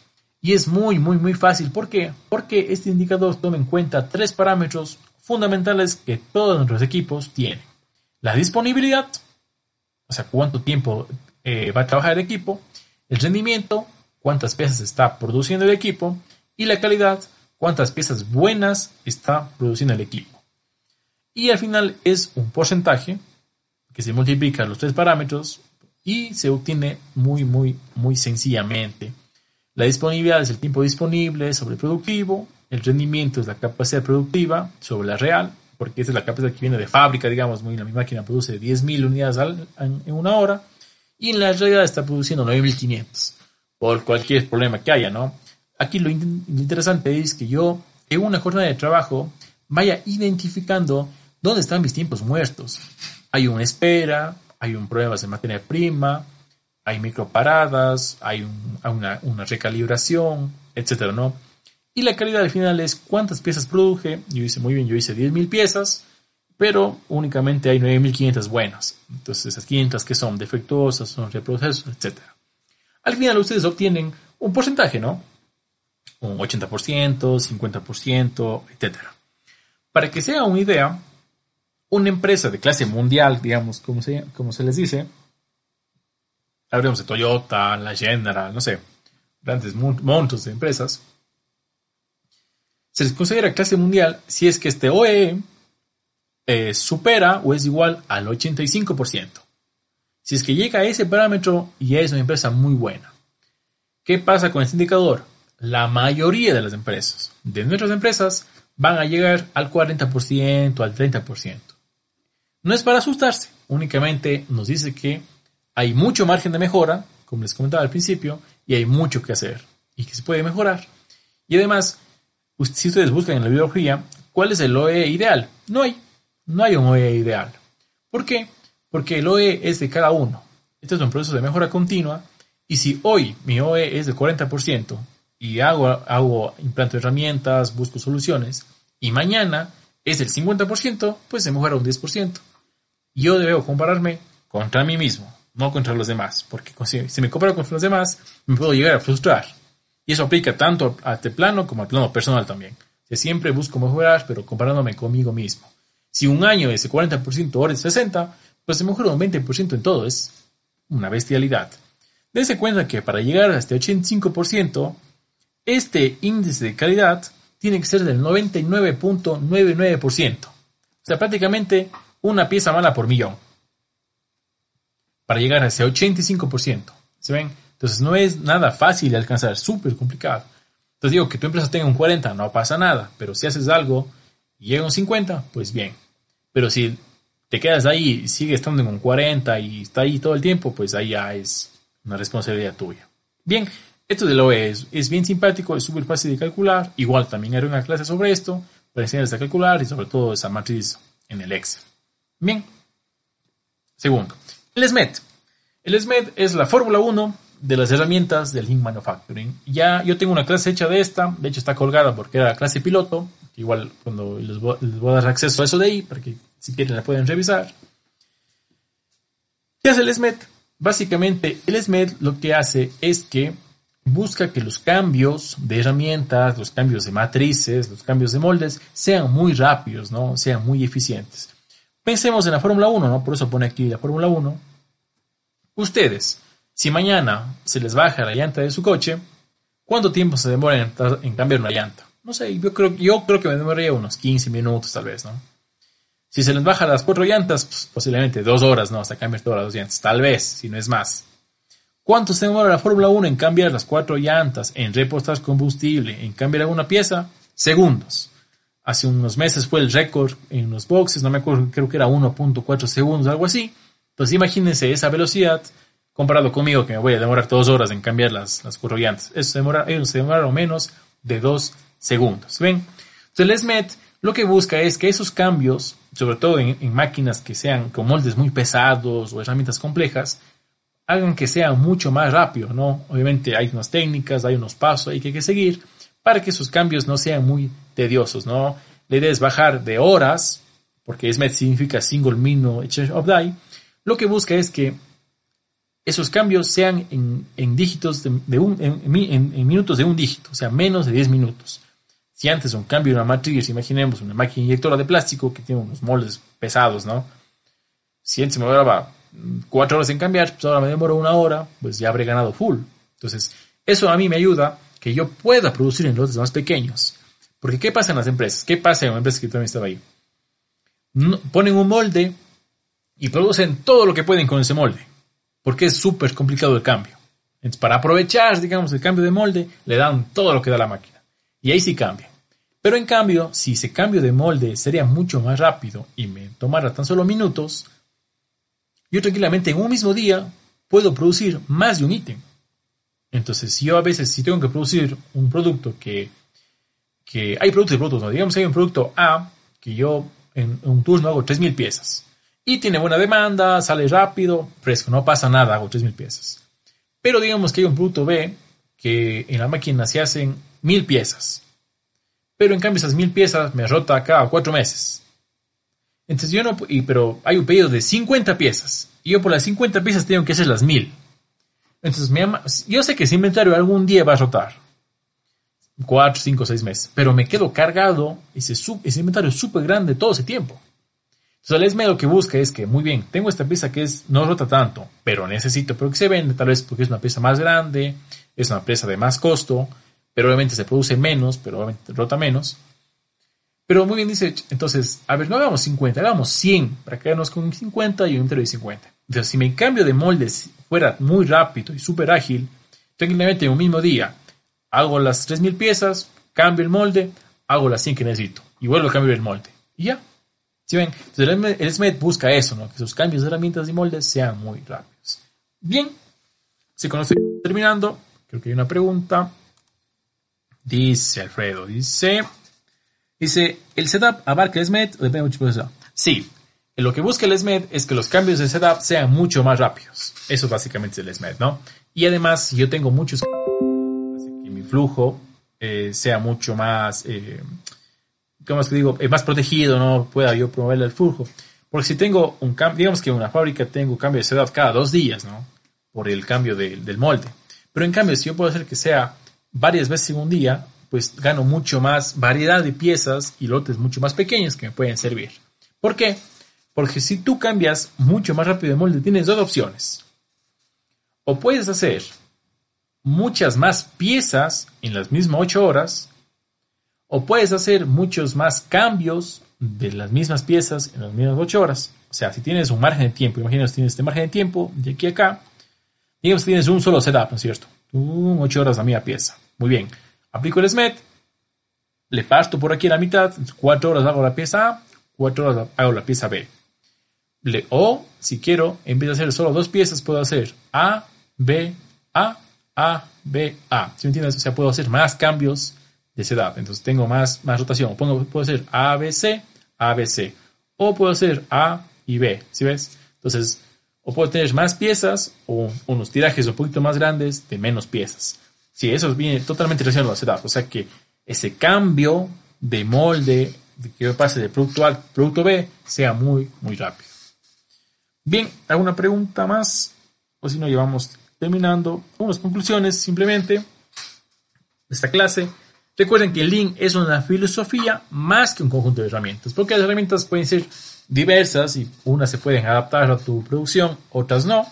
Y es muy, muy, muy fácil. ¿Por qué? Porque este indicador toma en cuenta tres parámetros fundamentales que todos nuestros equipos tienen. La disponibilidad, o sea, cuánto tiempo eh, va a trabajar el equipo, el rendimiento, cuántas piezas está produciendo el equipo, y la calidad, cuántas piezas buenas está produciendo el equipo. Y al final es un porcentaje que se multiplica los tres parámetros y se obtiene muy, muy, muy sencillamente. La disponibilidad es el tiempo disponible sobre el productivo, el rendimiento es la capacidad productiva sobre la real, porque esa es la capacidad que viene de fábrica, digamos, muy, la mi máquina produce 10.000 unidades en, una hora y en la realidad está produciendo 9.500 por cualquier problema que haya, ¿no? Aquí lo interesante es que yo en una jornada de trabajo vaya identificando dónde están mis tiempos muertos. Hay una espera, hay un problemas de materia prima, hay microparadas, hay una, recalibración, etcétera, ¿no? Y la calidad al final es cuántas piezas produje. Yo hice muy bien, yo hice 10.000 piezas, pero únicamente hay 9.500 buenas. Entonces, esas 500 que son defectuosas, son reprocesos, etcétera. Al final ustedes obtienen un porcentaje, ¿no? Un 80%, 50%, etcétera. Para que sea una idea, una empresa de clase mundial, digamos, como se, les dice, hablemos de Toyota, la General, no sé, grandes montos de empresas, se les considera clase mundial si es que este OE eh, supera o es igual al 85%. Si es que llega a ese parámetro, ya es una empresa muy buena. ¿Qué pasa con este indicador? La mayoría de las empresas, de nuestras empresas, van a llegar al 40%, al 30%. No es para asustarse, únicamente nos dice que hay mucho margen de mejora, como les comentaba al principio, y hay mucho que hacer y que se puede mejorar. Y además, si ustedes buscan en la biología, ¿cuál es el OE ideal? No hay, no hay un OE ideal. ¿Por qué? Porque el OE es de cada uno. Este es un proceso de mejora continua y si hoy mi OE es del 40% y hago, hago implanto herramientas, busco soluciones, y mañana es del 50%, pues se mejora un 10% yo debo compararme contra mí mismo, no contra los demás, porque si me comparo contra los demás, me puedo llegar a frustrar. Y eso aplica tanto a este plano como al plano personal también. Yo siempre busco mejorar, pero comparándome conmigo mismo. Si un año es de 40%, ahora es 60%, pues se mejora un 20% en todo. Es una bestialidad. Dense cuenta que para llegar a este 85%, este índice de calidad tiene que ser del 99.99%. O sea, prácticamente una pieza mala por millón. Para llegar a ese 85%. ¿Se ven? Entonces no es nada fácil de alcanzar, súper complicado. Entonces digo que tu empresa tenga un 40, no pasa nada, pero si haces algo y llega un 50, pues bien. Pero si te quedas ahí y sigues estando en un 40 y está ahí todo el tiempo, pues ahí ya es una responsabilidad tuya. Bien, esto de lo es, es bien simpático, es súper fácil de calcular. Igual también haré una clase sobre esto para enseñarles a calcular y sobre todo esa matriz en el Excel. Bien. Segundo, el SMED. El SMED es la Fórmula 1 de las herramientas del Lean Manufacturing. Ya yo tengo una clase hecha de esta, de hecho está colgada porque era clase piloto, igual cuando les voy, a dar acceso a eso de ahí, para que si quieren la pueden revisar. ¿Qué hace el SMED? Básicamente el SMED lo que hace es que busca que los cambios de herramientas, los cambios de matrices, los cambios de moldes sean muy rápidos, ¿no? sean muy eficientes. Pensemos en la Fórmula 1, ¿no? Por eso pone aquí la Fórmula 1. Ustedes, si mañana se les baja la llanta de su coche, ¿cuánto tiempo se demora en, cambiar una llanta? No sé, yo creo, yo creo que me demoraría unos 15 minutos tal vez, ¿no? Si se les baja las cuatro llantas, pues, posiblemente dos horas, ¿no? Hasta cambiar todas las dos llantas, tal vez, si no es más. ¿Cuánto se demora la Fórmula 1 en cambiar las cuatro llantas, en repostar combustible, en cambiar alguna pieza? Segundos hace unos meses fue el récord en los boxes, no me acuerdo, creo que era 1.4 segundos, algo así. Entonces imagínense esa velocidad comparado conmigo que me voy a demorar dos horas en cambiar las, las. Eso se demora, ellos se demoraron menos de dos segundos. ¿Ven? Entonces el SMET lo que busca es que esos cambios, sobre todo en, máquinas que sean con moldes muy pesados o herramientas complejas, hagan que sea mucho más rápido, ¿no? Obviamente hay unas técnicas, hay unos pasos hay que, que seguir para que esos cambios no sean muy tediosos, ¿no? La idea es bajar de horas, porque SMET significa Single Minute Exchange of Die. Lo que busca es que esos cambios sean en, dígitos de, un, en, minutos de un dígito, o sea, menos de 10 minutos. Si antes un cambio de una matriz, imaginemos una máquina inyectora de plástico que tiene unos moldes pesados, ¿no? Si antes me demoraba cuatro horas en cambiar, pues ahora me demoro una hora, pues ya habré ganado full. Entonces, eso a mí me ayuda que yo pueda producir en lotes más pequeños. Porque ¿qué pasa en las empresas? ¿Qué pasa en una empresa que también estaba ahí? ponen un molde y producen todo lo que pueden con ese molde. Porque es súper complicado el cambio. Entonces, para aprovechar, digamos, el cambio de molde, le dan todo lo que da la máquina. Y ahí sí cambia. Pero en cambio, si ese cambio de molde sería mucho más rápido y me tomara tan solo minutos, yo tranquilamente en un mismo día puedo producir más de un ítem. Entonces, si yo a veces, si tengo que producir un producto que, que hay productos y productos, ¿no? digamos hay un producto A que yo en un turno hago 3.000 piezas y tiene buena demanda, sale rápido, fresco, no pasa nada, hago 3.000 piezas. Pero digamos que hay un producto B que en la máquina se hacen 1.000 piezas, pero en cambio esas 1.000 piezas me rota cada 4 meses. Entonces yo no, y, pero hay un pedido de 50 piezas y yo por las 50 piezas tengo que hacer las 1000. Entonces yo sé que ese inventario algún día va a rotar. 4, 5, 6 meses. Pero me quedo cargado ese, ese inventario súper grande todo ese tiempo. Entonces el ESME lo que busca es que, muy bien, tengo esta pieza que es, no rota tanto, pero necesito, pero que se vende tal vez porque es una pieza más grande, es una pieza de más costo, pero obviamente se produce menos, pero obviamente rota menos. Pero muy bien dice, entonces, a ver, no hagamos 50, hagamos 100 para quedarnos con 50 y un entero de 50. Entonces, si mi cambio de moldes fuera muy rápido y súper ágil, tranquilamente en un mismo día hago las 3000 piezas, cambio el molde, hago las 100 que necesito y vuelvo a cambiar el molde. Y ya. ¿Sí ven? Entonces, el SMED busca eso, ¿no? Que sus cambios de herramientas y moldes sean muy rápidos. Bien. Si conoce terminando, creo que hay una pregunta. Dice Alfredo, dice, Dice, ¿el setup abarca el SMED o depende mucho de eso? Sí, lo que busca el SMED es que los cambios de setup sean mucho más rápidos. Eso básicamente es el SMED, ¿no? Y además, yo tengo muchos flujo eh, sea mucho más, eh, ¿cómo es que digo? Eh, más protegido, ¿no? Pueda yo promoverle el flujo. Porque si tengo un cambio, digamos que en una fábrica tengo cambio de setup cada dos días, ¿no? Por el cambio del molde. Pero en cambio, si yo puedo hacer que sea varias veces en un día, pues gano mucho más variedad de piezas y lotes mucho más pequeños que me pueden servir. ¿Por qué? Porque si tú cambias mucho más rápido de molde, tienes dos opciones. O puedes hacer muchas más piezas en las mismas 8 horas, o puedes hacer muchos más cambios de las mismas piezas en las mismas 8 horas. O sea, si tienes un margen de tiempo, imagínate, tienes este margen de tiempo de aquí a acá, digamos que tienes un solo setup, ¿no es cierto? 8 horas la misma pieza. Muy bien aplico el SMET, le parto por aquí la mitad, cuatro horas hago la pieza A, cuatro horas hago la pieza B. Le, o, si quiero, en vez de hacer solo dos piezas, puedo hacer A, B, A, A, B, A. ¿Sí me entiendes? O sea, puedo hacer más cambios de setup. Entonces tengo más, más rotación. Pongo, puedo hacer A, B, C, A, B, C. O puedo hacer A y B. ¿Sí ves? Entonces, o puedo tener más piezas o unos tirajes un poquito más grandes de menos piezas. Sí, eso viene totalmente relacionado a setup. O sea que ese cambio de molde, de que pase de producto A al producto B, sea muy, muy rápido. Bien, ¿alguna pregunta más? O si no, llevamos terminando. Unas conclusiones simplemente esta clase. Recuerden que Lean es una filosofía más que un conjunto de herramientas, porque las herramientas pueden ser diversas y unas se pueden adaptar a tu producción, otras no.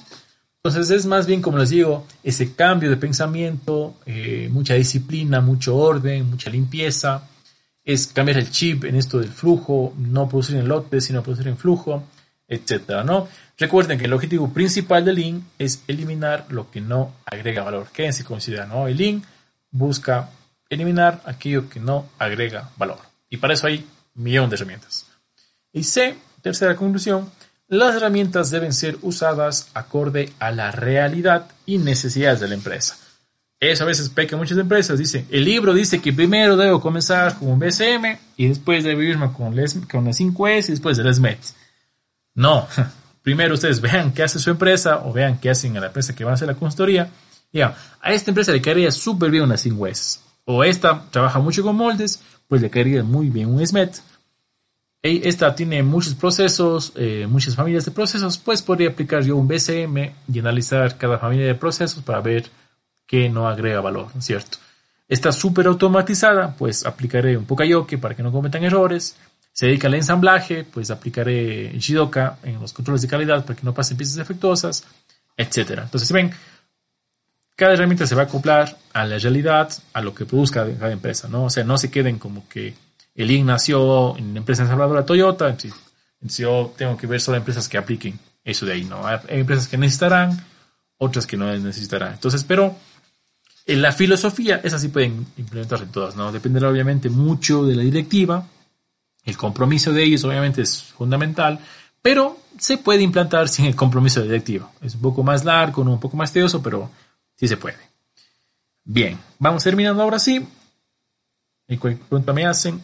Entonces es más bien, como les digo, ese cambio de pensamiento, eh, mucha disciplina, mucho orden, mucha limpieza, es cambiar el chip en esto del flujo, no producir en lote, sino producir en flujo, etcétera, ¿no? Recuerden que el objetivo principal del Lean es eliminar lo que no agrega valor. Quédense considera, ¿no? El Lean busca eliminar aquello que no agrega valor. Y para eso hay un millón de herramientas. Y C, tercera conclusión, las herramientas deben ser usadas acorde a la realidad y necesidades de la empresa. Eso a veces peca muchas empresas. Dice, el libro dice que primero debo comenzar con un BCM y después debo irme con, les, con la 5S y después de las METs. No, primero ustedes vean qué hace su empresa o vean qué hacen a la empresa que va a hacer la consultoría. Ya, a esta empresa le caería súper bien una 5S. O esta trabaja mucho con moldes, pues le caería muy bien un SMET esta tiene muchos procesos, eh, muchas familias de procesos, pues podría aplicar yo un BCM y analizar cada familia de procesos para ver qué no agrega valor, ¿cierto? Está súper automatizada, pues aplicaré un Pokayoke para que no cometan errores. Se dedica al ensamblaje, pues aplicaré Shidoka en los controles de calidad para que no pasen piezas defectuosas, etc. Entonces, si ven, cada herramienta se va a acoplar a la realidad, a lo que produzca cada empresa, ¿no? O sea, no se queden como que el IN nació en la empresa ensambladora Toyota, entonces yo tengo que ver solo empresas que apliquen eso de ahí, ¿no? Hay empresas que necesitarán, otras que no necesitarán. Entonces, pero en la filosofía, esas sí pueden implementarse todas, ¿no? Dependerá obviamente mucho de la directiva, el compromiso de ellos obviamente es fundamental, pero se puede implantar sin el compromiso directiva. Es un poco más largo, un poco más tedioso, pero sí se puede. Bien, vamos terminando ahora sí. Y pregunta me hacen,